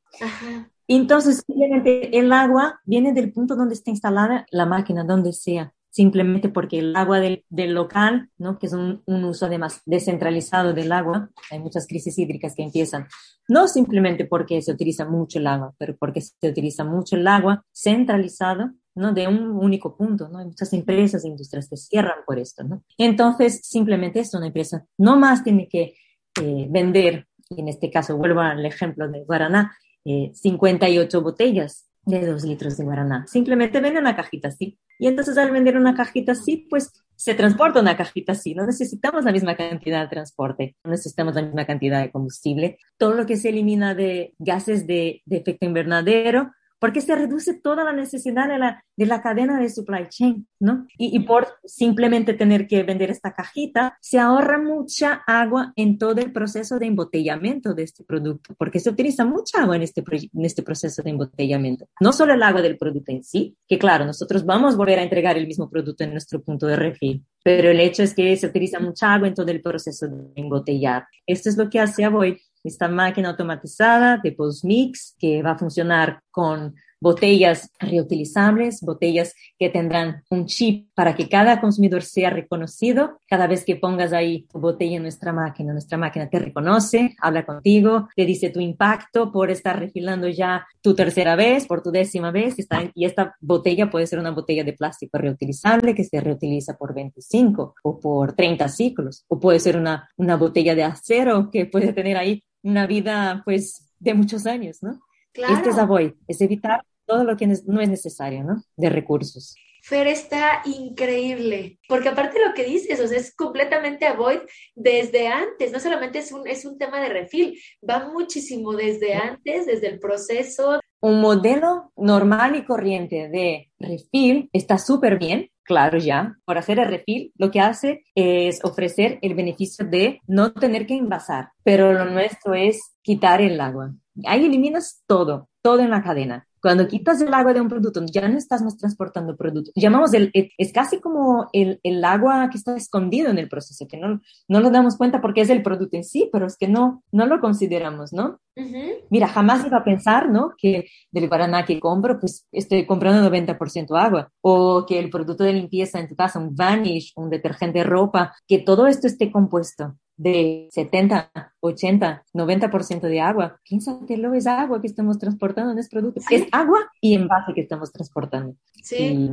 Entonces, simplemente el agua viene del punto donde está instalada la máquina, donde sea simplemente porque el agua del, del local, ¿no? que es un, uso además descentralizado del agua, hay muchas crisis hídricas que empiezan, no simplemente porque se utiliza mucho el agua, pero porque se utiliza mucho el agua centralizado ¿no? de un único punto, ¿no? Hay muchas empresas e industrias que cierran por esto, ¿no? Entonces, simplemente esto, una empresa no más tiene que eh, vender, y en este caso vuelvo al ejemplo de Guaraná, eh, 58 botellas de 2 litros de Guaraná. Simplemente vende una cajita así. Y entonces al vender una cajita así, pues se transporta una cajita así. No necesitamos la misma cantidad de transporte, no necesitamos la misma cantidad de combustible. Todo lo que se elimina de gases de, de efecto invernadero porque se reduce toda la necesidad de la, de la cadena de supply chain, ¿no? Y, y, por simplemente tener que vender esta cajita, se ahorra mucha agua en todo el proceso de embotellamiento de este producto, porque se utiliza mucha agua en este, en este proceso de embotellamiento. No solo el agua del producto en sí, que claro, nosotros vamos a volver a entregar el mismo producto en nuestro punto de refill, pero el hecho es que se utiliza mucha agua en todo el proceso de embotellar. Esto es lo que hace Avoid esta máquina automatizada de post-mix que va a funcionar con botellas reutilizables, botellas que tendrán un chip para que cada consumidor sea reconocido. Cada vez que pongas ahí tu botella en nuestra máquina, nuestra máquina te reconoce, habla contigo, te dice tu impacto por estar refilando ya tu tercera vez, por tu décima vez, y esta botella puede ser una botella de plástico reutilizable que se reutiliza por 25 o por 30 ciclos, o puede ser una, una botella de acero que puede tener ahí una vida pues de muchos años, ¿no? Este es avoid, es evitar todo lo que no es necesario, ¿no? De recursos. Fer está increíble, porque aparte lo que dices, o sea, es completamente avoid desde antes, no solamente es un, es un tema de refil, va muchísimo desde antes, desde el proceso. Un modelo normal y corriente de refil está súper bien, claro ya, por hacer el refil, lo que hace es ofrecer el beneficio de no tener que envasar, pero lo nuestro es quitar el agua. Ahí eliminas todo, todo en la cadena. Cuando quitas el agua de un producto, ya no estás más transportando producto. Llamamos el, es casi como el, el, agua que está escondido en el proceso, que no, no nos damos cuenta porque es el producto en sí, pero es que no, no lo consideramos, ¿no? Mira, jamás iba a pensar, ¿no? Que del Guaraná que compro, pues estoy comprando 90% agua. O que el producto de limpieza en tu casa, un Vanish, un detergente de ropa, que todo esto esté compuesto de 70, 80, 90% de agua. Piénsatelo, es agua que estamos transportando en este producto. Es agua y envase que estamos transportando. Sí.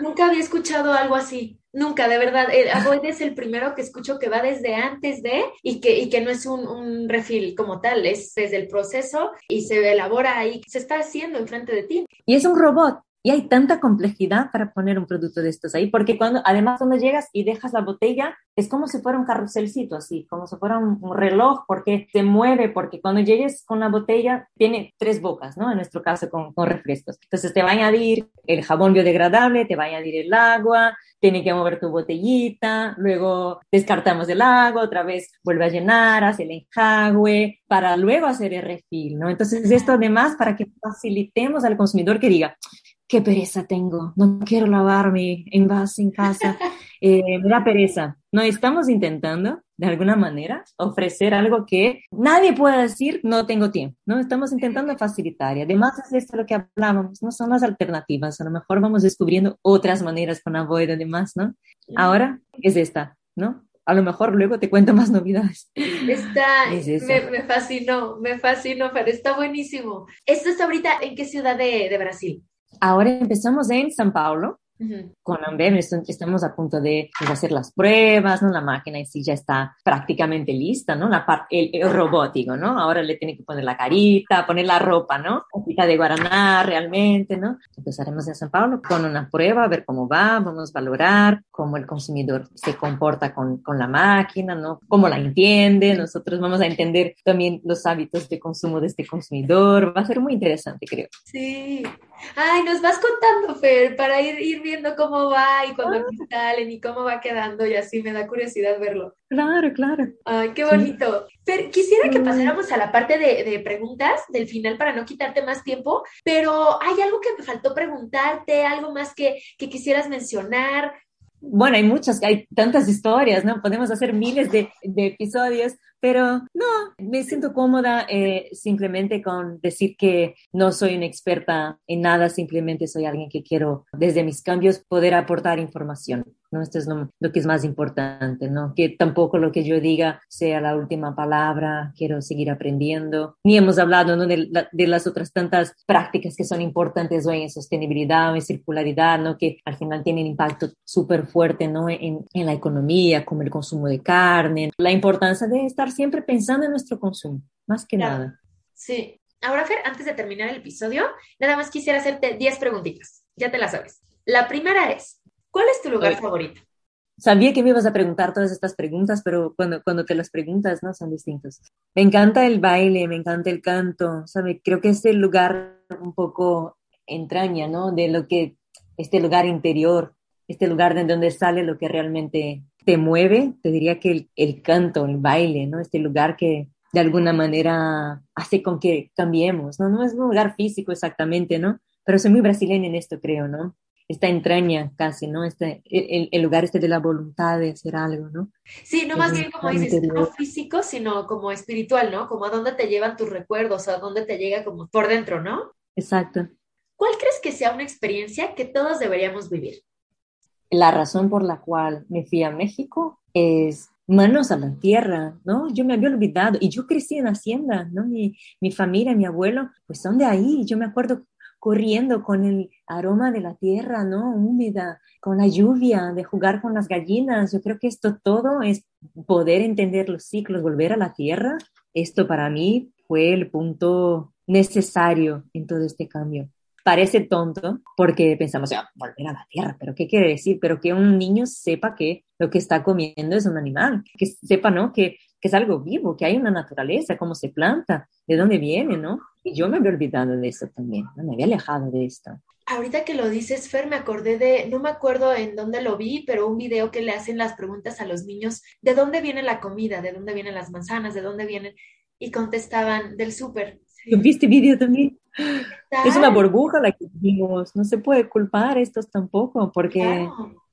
Nunca había escuchado algo así. Nunca, de verdad. El es el primero que escucho que va desde antes de y que, y que no es un, un refil como tal, es desde el proceso y se elabora ahí, se está haciendo enfrente de ti. Y es un robot, y hay tanta complejidad para poner un producto de estos ahí, porque cuando, además cuando llegas y dejas la botella, es como si fuera un carruselcito así, como si fuera un, reloj, porque se mueve, porque cuando llegues con la botella, tiene tres bocas, ¿no? En nuestro caso con, con refrescos. Entonces te va a añadir el jabón biodegradable, te va a añadir el agua, tiene que mover tu botellita, luego descartamos el agua, otra vez vuelve a llenar, hace el enjagüe, para luego hacer el refill, ¿no? Entonces esto además para que facilitemos al consumidor que diga, qué pereza tengo, no quiero lavar mi envase en casa, eh, me da pereza. No, estamos intentando, de alguna manera, ofrecer algo que nadie pueda decir, no tengo tiempo, ¿no? Estamos intentando facilitar y además es esto lo que hablábamos, no son las alternativas, a lo mejor vamos descubriendo otras maneras con Avoid además, ¿no? Ahora es esta, ¿no? A lo mejor luego te cuento más novedades. Está, me, me, fascinó, me fascinó, pero está buenísimo. ¿Esto está ahorita en qué ciudad de, de Brasil? Ahora empezamos en San Paulo, con Ambev estamos a punto de hacer las pruebas, ¿no? La máquina en sí ya está prácticamente lista, ¿no? La parte, el, robótico, ¿no? Ahora le tiene que poner la carita, poner la ropa, ¿no? La de Guaraná realmente, ¿no? Empezaremos en San Paulo con una prueba, a ver cómo va, vamos a valorar cómo el consumidor se comporta con, con la máquina, ¿no? Cómo la entiende, nosotros vamos a entender también los hábitos de consumo de este consumidor, va a ser muy interesante, creo. Sí, Ay, nos vas contando, Fer, para ir, ir viendo cómo va y cuando ah. salen y cómo va quedando y así me da curiosidad verlo. Claro, claro. Ay, qué bonito. Fer, quisiera que pasáramos a la parte de, de, preguntas del final para no quitarte más tiempo, pero ¿hay algo que me faltó preguntarte? ¿Algo más que, que quisieras mencionar? Bueno, hay muchas, hay tantas historias, ¿no? Podemos hacer miles de, episodios, pero no, me siento cómoda eh, simplemente con decir que no soy una experta en nada, simplemente soy alguien que quiero desde mis cambios poder aportar información. ¿No? Esto es lo, que es más importante, ¿no? Que tampoco lo que yo diga sea la última palabra, quiero seguir aprendiendo. Ni hemos hablado, ¿no? De, de las otras tantas prácticas que son importantes hoy en sostenibilidad o en circularidad, ¿no? Que al final tienen impacto súper fuerte, ¿no? En, en la economía, como el consumo de carne, la importancia de estar siempre pensando en nuestro consumo, más que nada. Sí. Ahora, Fer, antes de terminar el episodio, nada más quisiera hacerte 10 preguntitas. Ya te las sabes. La primera es, ¿Cuál es tu lugar favorito? Sabía que me ibas a preguntar todas estas preguntas, pero cuando, cuando te las preguntas, ¿no? Son distintos. Me encanta el baile, me encanta el canto, ¿sabe? Creo que es el lugar un poco entraña, ¿no? De lo que, este lugar interior, este lugar de donde sale lo que realmente te mueve, te diría que el, el canto, el baile, ¿no? Este lugar que de alguna manera hace con que cambiemos, ¿no? No es un lugar físico exactamente, ¿no? Pero soy muy brasileña en esto, creo, ¿no? Esta entraña casi, ¿no? Este, el, lugar este de la voluntad de hacer algo, ¿no? Sí, no más bien como dices, no físico, sino como espiritual, ¿no? Como a dónde te llevan tus recuerdos, a dónde te llega como por dentro, ¿no? Exacto. ¿Cuál crees que sea una experiencia que todos deberíamos vivir? La razón por la cual me fui a México es manos a la tierra, ¿no? Yo me había olvidado y yo crecí en Hacienda, ¿no? Mi, mi familia, mi abuelo, pues son de ahí. Yo me acuerdo corriendo con el aroma de la tierra, ¿no? Húmeda, con la lluvia, de jugar con las gallinas. Yo creo que esto todo es poder entender los ciclos, volver a la tierra. Esto para mí fue el punto necesario en todo este cambio. Parece tonto porque pensamos, ya, volver a la tierra, pero ¿qué quiere decir? Pero que un niño sepa que lo que está comiendo es un animal, que sepa, ¿no? Que, que es algo vivo, que hay una naturaleza, cómo se planta, de dónde viene, ¿no? Y yo me había olvidado de eso también, ¿no? me había alejado de esto. Ahorita que lo dices, Fer, me acordé de, no me acuerdo en dónde lo vi, pero un video que le hacen las preguntas a los niños, ¿de dónde viene la comida? ¿De dónde vienen las manzanas? ¿De dónde vienen? Y contestaban, del súper. ¿Viste video también? Es una burbuja la que vimos, no se puede culpar estos tampoco, porque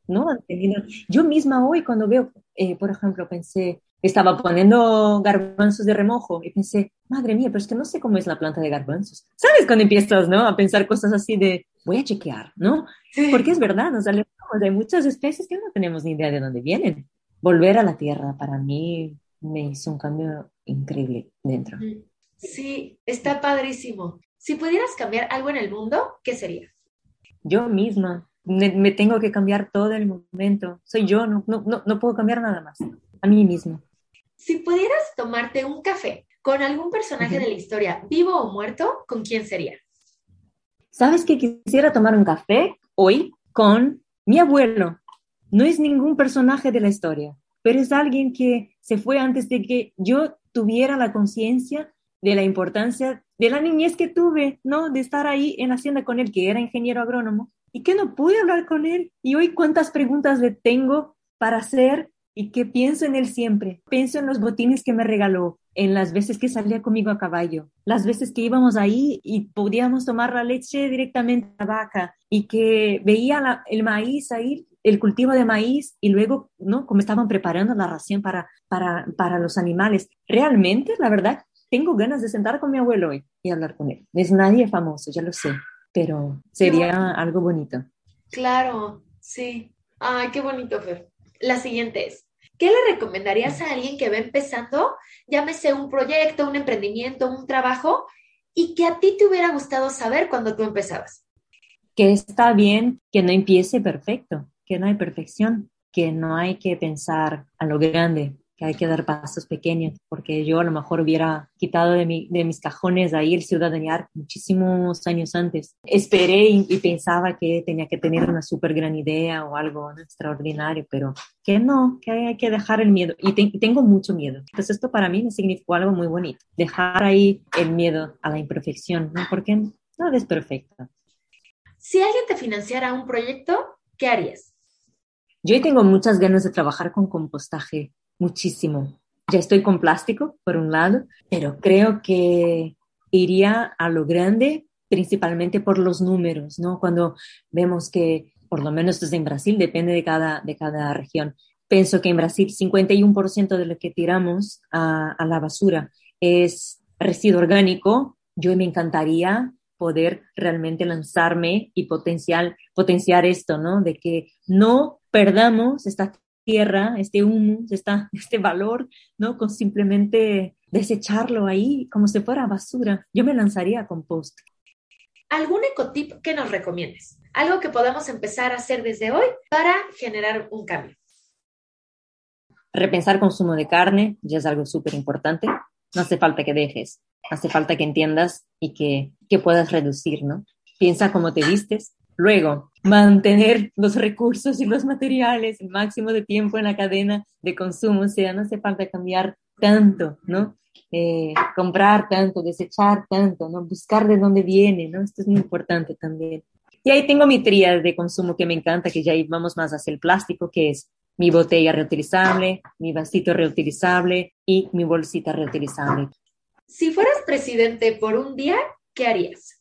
no han tenido... Yo misma hoy cuando veo, eh, por ejemplo, pensé, estaba poniendo garbanzos de remojo y pensé, madre mía, pero es que no sé cómo es la planta de garbanzos. ¿Sabes cuando empiezas, no? A pensar cosas así de, voy a chequear, ¿no? Porque es verdad, nos alejamos de muchas especies que no tenemos ni idea de dónde vienen. Volver a la tierra para mí me hizo un cambio increíble dentro. Mm. Sí, está padrísimo. Si pudieras cambiar algo en el mundo, ¿qué sería? Yo misma. Me, tengo que cambiar todo el momento. Soy yo, no, no, no, puedo cambiar nada más. A mí misma. Si pudieras tomarte un café con algún personaje de la historia, vivo o muerto, ¿con quién sería? ¿Sabes que quisiera tomar un café hoy con mi abuelo? No es ningún personaje de la historia, pero es alguien que se fue antes de que yo tuviera la conciencia de la importancia de la niñez que tuve, ¿no? De estar ahí en la hacienda con él, que era ingeniero agrónomo, y que no pude hablar con él. Y hoy cuántas preguntas le tengo para hacer y que pienso en él siempre. Pienso en los botines que me regaló, en las veces que salía conmigo a caballo, las veces que íbamos ahí y podíamos tomar la leche directamente a la vaca y que veía el maíz ahí, el cultivo de maíz y luego, ¿no? Como estaban preparando la ración para, para, para los animales. Realmente, la verdad, tengo ganas de sentar con mi abuelo hoy y hablar con él. Es nadie famoso, ya lo sé, pero sería algo bonito. Claro, sí. Ay, qué bonito, Fer. La siguiente es, ¿qué le recomendarías a alguien que va empezando, llámese un proyecto, un emprendimiento, un trabajo, y que a ti te hubiera gustado saber cuando tú empezabas? Que está bien que no empiece perfecto, que no hay perfección, que no hay que pensar a lo grande, que hay que dar pasos pequeños, porque yo a lo mejor hubiera quitado de, mi, de mis cajones ahí el ciudadanear muchísimos años antes. Esperé y, pensaba que tenía que tener una súper gran idea o algo extraordinario, pero que no, que hay, que dejar el miedo. Y, tengo mucho miedo. Entonces esto para mí me significó algo muy bonito, dejar ahí el miedo a la imperfección, ¿no? porque nada es perfecto. Si alguien te financiara un proyecto, ¿qué harías? Yo tengo muchas ganas de trabajar con compostaje muchísimo. Ya estoy con plástico, por un lado, pero creo que iría a lo grande, principalmente por los números, ¿no? Cuando vemos que, por lo menos desde en Brasil, depende de cada, de cada región. Pienso que en Brasil 51% de lo que tiramos a, a la basura es residuo orgánico. Yo me encantaría poder realmente lanzarme y potencial, potenciar esto, ¿no? De que no perdamos esta tierra, este humo, este valor, ¿no? Con simplemente desecharlo ahí como si fuera basura. Yo me lanzaría a compost. ¿Algún ecotip que nos recomiendes? Algo que podamos empezar a hacer desde hoy para generar un cambio. Repensar consumo de carne ya es algo súper importante. No hace falta que dejes, hace falta que entiendas y que, que puedas reducir, ¿no? Piensa cómo te vistes, Luego, mantener los recursos y los materiales el máximo de tiempo en la cadena de consumo, o sea, no hace falta cambiar tanto, ¿no? Eh, comprar tanto, desechar tanto, ¿no? Buscar de dónde viene, ¿no? Esto es muy importante también. Y ahí tengo mi tría de consumo que me encanta, que ya vamos más hacia el plástico, que es mi botella reutilizable, mi vasito reutilizable y mi bolsita reutilizable. Si fueras presidente por un día, ¿qué harías?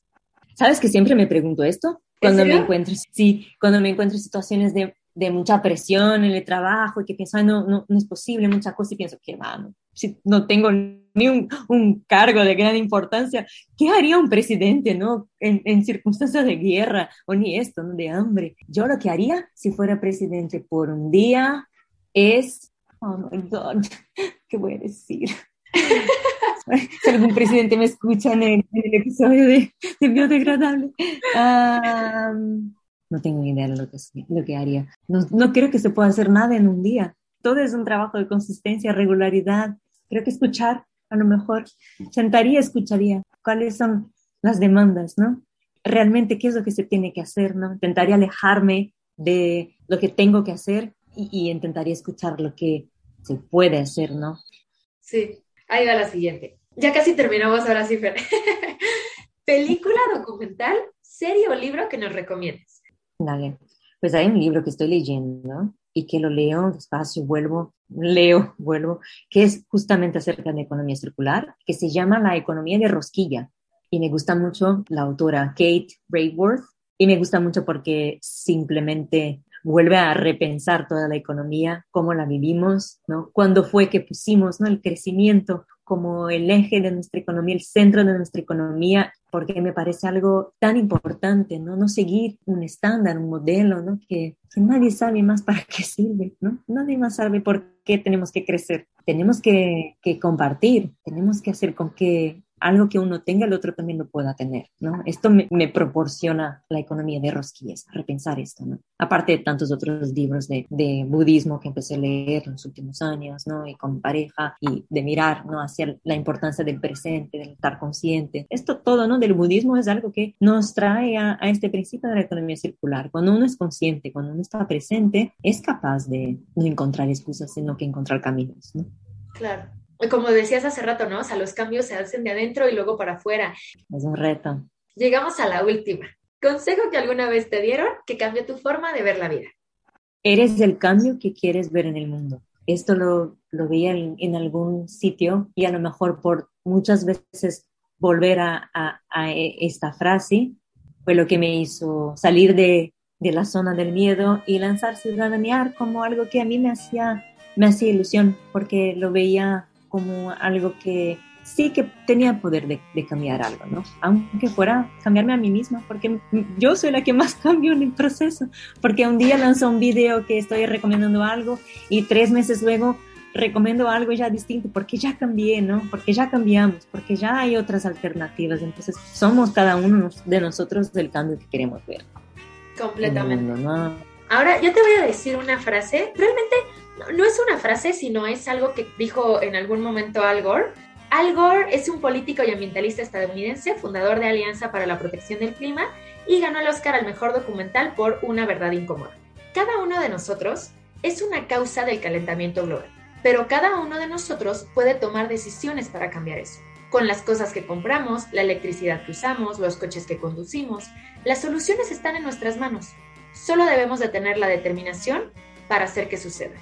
¿Sabes que siempre me pregunto esto? Cuando me encuentro, sí, cuando me encuentro en situaciones de, de, mucha presión en el trabajo y que pienso, no, no, no es posible, muchas cosas, y pienso, que mano, si no tengo ni un, un, cargo de gran importancia, ¿qué haría un presidente, no? En, en, circunstancias de guerra o ni esto, ¿no? De hambre. Yo lo que haría si fuera presidente por un día es, oh my God, ¿qué voy a decir? si algún presidente me escucha en el, episodio de, biodegradable. no tengo ni idea de lo que, lo que haría. No, no creo que se pueda hacer nada en un día. Todo es un trabajo de consistencia, regularidad. Creo que escuchar, a lo mejor, sentaría, escucharía cuáles son las demandas, ¿no? Realmente, ¿qué es lo que se tiene que hacer, ¿no? Intentaría alejarme de lo que tengo que hacer y, y intentaría escuchar lo que se puede hacer, ¿no? Sí, Ahí va la siguiente. Ya casi terminamos ahora sí, Fer. Película, documental, serie o libro que nos recomiendes. Dale. Pues hay un libro que estoy leyendo y que lo leo despacio, vuelvo, leo, vuelvo, que es justamente acerca de economía circular, que se llama La economía de rosquilla. Y me gusta mucho la autora Kate Rayworth y me gusta mucho porque simplemente vuelve a repensar toda la economía, cómo la vivimos, ¿no? Cuándo fue que pusimos, ¿no? El crecimiento como el eje de nuestra economía, el centro de nuestra economía, porque me parece algo tan importante, ¿no? No seguir un estándar, un modelo, ¿no? Que, que nadie sabe más para qué sirve, ¿no? Nadie más sabe por qué tenemos que crecer. Tenemos que, que compartir, tenemos que hacer con que algo que uno tenga, el otro también lo pueda tener, ¿no? Esto me, proporciona la economía de rosquillas, repensar esto, ¿no? Aparte de tantos otros libros de, de, budismo que empecé a leer en los últimos años, ¿no? Y con pareja y de mirar, ¿no? Hacia la importancia del presente, del estar consciente. Esto todo, ¿no? Del budismo es algo que nos trae a, a este principio de la economía circular. Cuando uno es consciente, cuando uno está presente, es capaz de no encontrar excusas, sino que encontrar caminos, ¿no? Claro como decías hace rato, ¿no? O sea, los cambios se hacen de adentro y luego para afuera. Es un reto. Llegamos a la última. Consejo que alguna vez te dieron que cambie tu forma de ver la vida. Eres el cambio que quieres ver en el mundo. Esto lo, lo veía en, algún sitio y a lo mejor por muchas veces volver a, a, a esta frase fue lo que me hizo salir de, de la zona del miedo y lanzar ciudadanear como algo que a mí me hacía, me hacía ilusión porque lo veía como algo que sí que tenía poder de, cambiar algo, ¿no? Aunque fuera cambiarme a mí misma, porque yo soy la que más cambio en el proceso, porque un día lanzo un video que estoy recomendando algo y tres meses luego recomiendo algo ya distinto, porque ya cambié, ¿no? Porque ya cambiamos, porque ya hay otras alternativas, entonces somos cada uno de nosotros del cambio que queremos ver. Completamente. Ahora, yo te voy a decir una frase, realmente no es una frase, sino es algo que dijo en algún momento Al Gore. Al Gore es un político y ambientalista estadounidense, fundador de Alianza para la Protección del Clima y ganó el Oscar al mejor documental por Una verdad incómoda. Cada uno de nosotros es una causa del calentamiento global, pero cada uno de nosotros puede tomar decisiones para cambiar eso. Con las cosas que compramos, la electricidad que usamos, los coches que conducimos, las soluciones están en nuestras manos. Solo debemos de tener la determinación para hacer que suceda.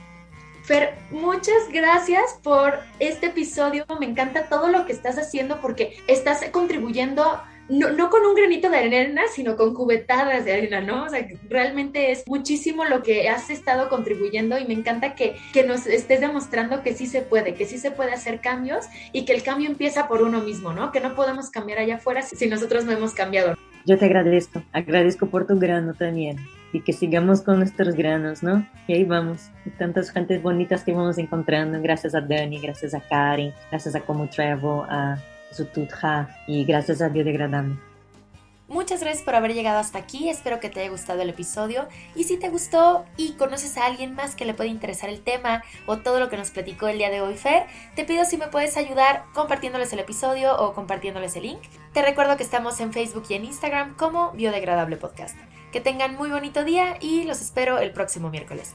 Fer, muchas gracias por este episodio. Me encanta todo lo que estás haciendo porque estás contribuyendo no, con un granito de arena, sino con cubetadas de arena, ¿no? O sea, realmente es muchísimo lo que has estado contribuyendo y me encanta que, que nos estés demostrando que sí se puede, que sí se puede hacer cambios y que el cambio empieza por uno mismo, ¿no? Que no podemos cambiar allá afuera si nosotros no hemos cambiado. Yo te agradezco, agradezco por tu grano también y que sigamos con nuestros granos, ¿no? Y ahí vamos, tantas gentes bonitas que vamos encontrando, gracias a Dani, gracias a Karen, gracias a Como Travel, a Sututja y gracias a Biodegradable. Muchas gracias por haber llegado hasta aquí, espero que te haya gustado el episodio y si te gustó y conoces a alguien más que le puede interesar el tema o todo lo que nos platicó el día de hoy Fer, te pido si me puedes ayudar compartiéndoles el episodio o compartiéndoles el link. Te recuerdo que estamos en Facebook y en Instagram como Biodegradable Podcast. Que tengan muy bonito día y los espero el próximo miércoles.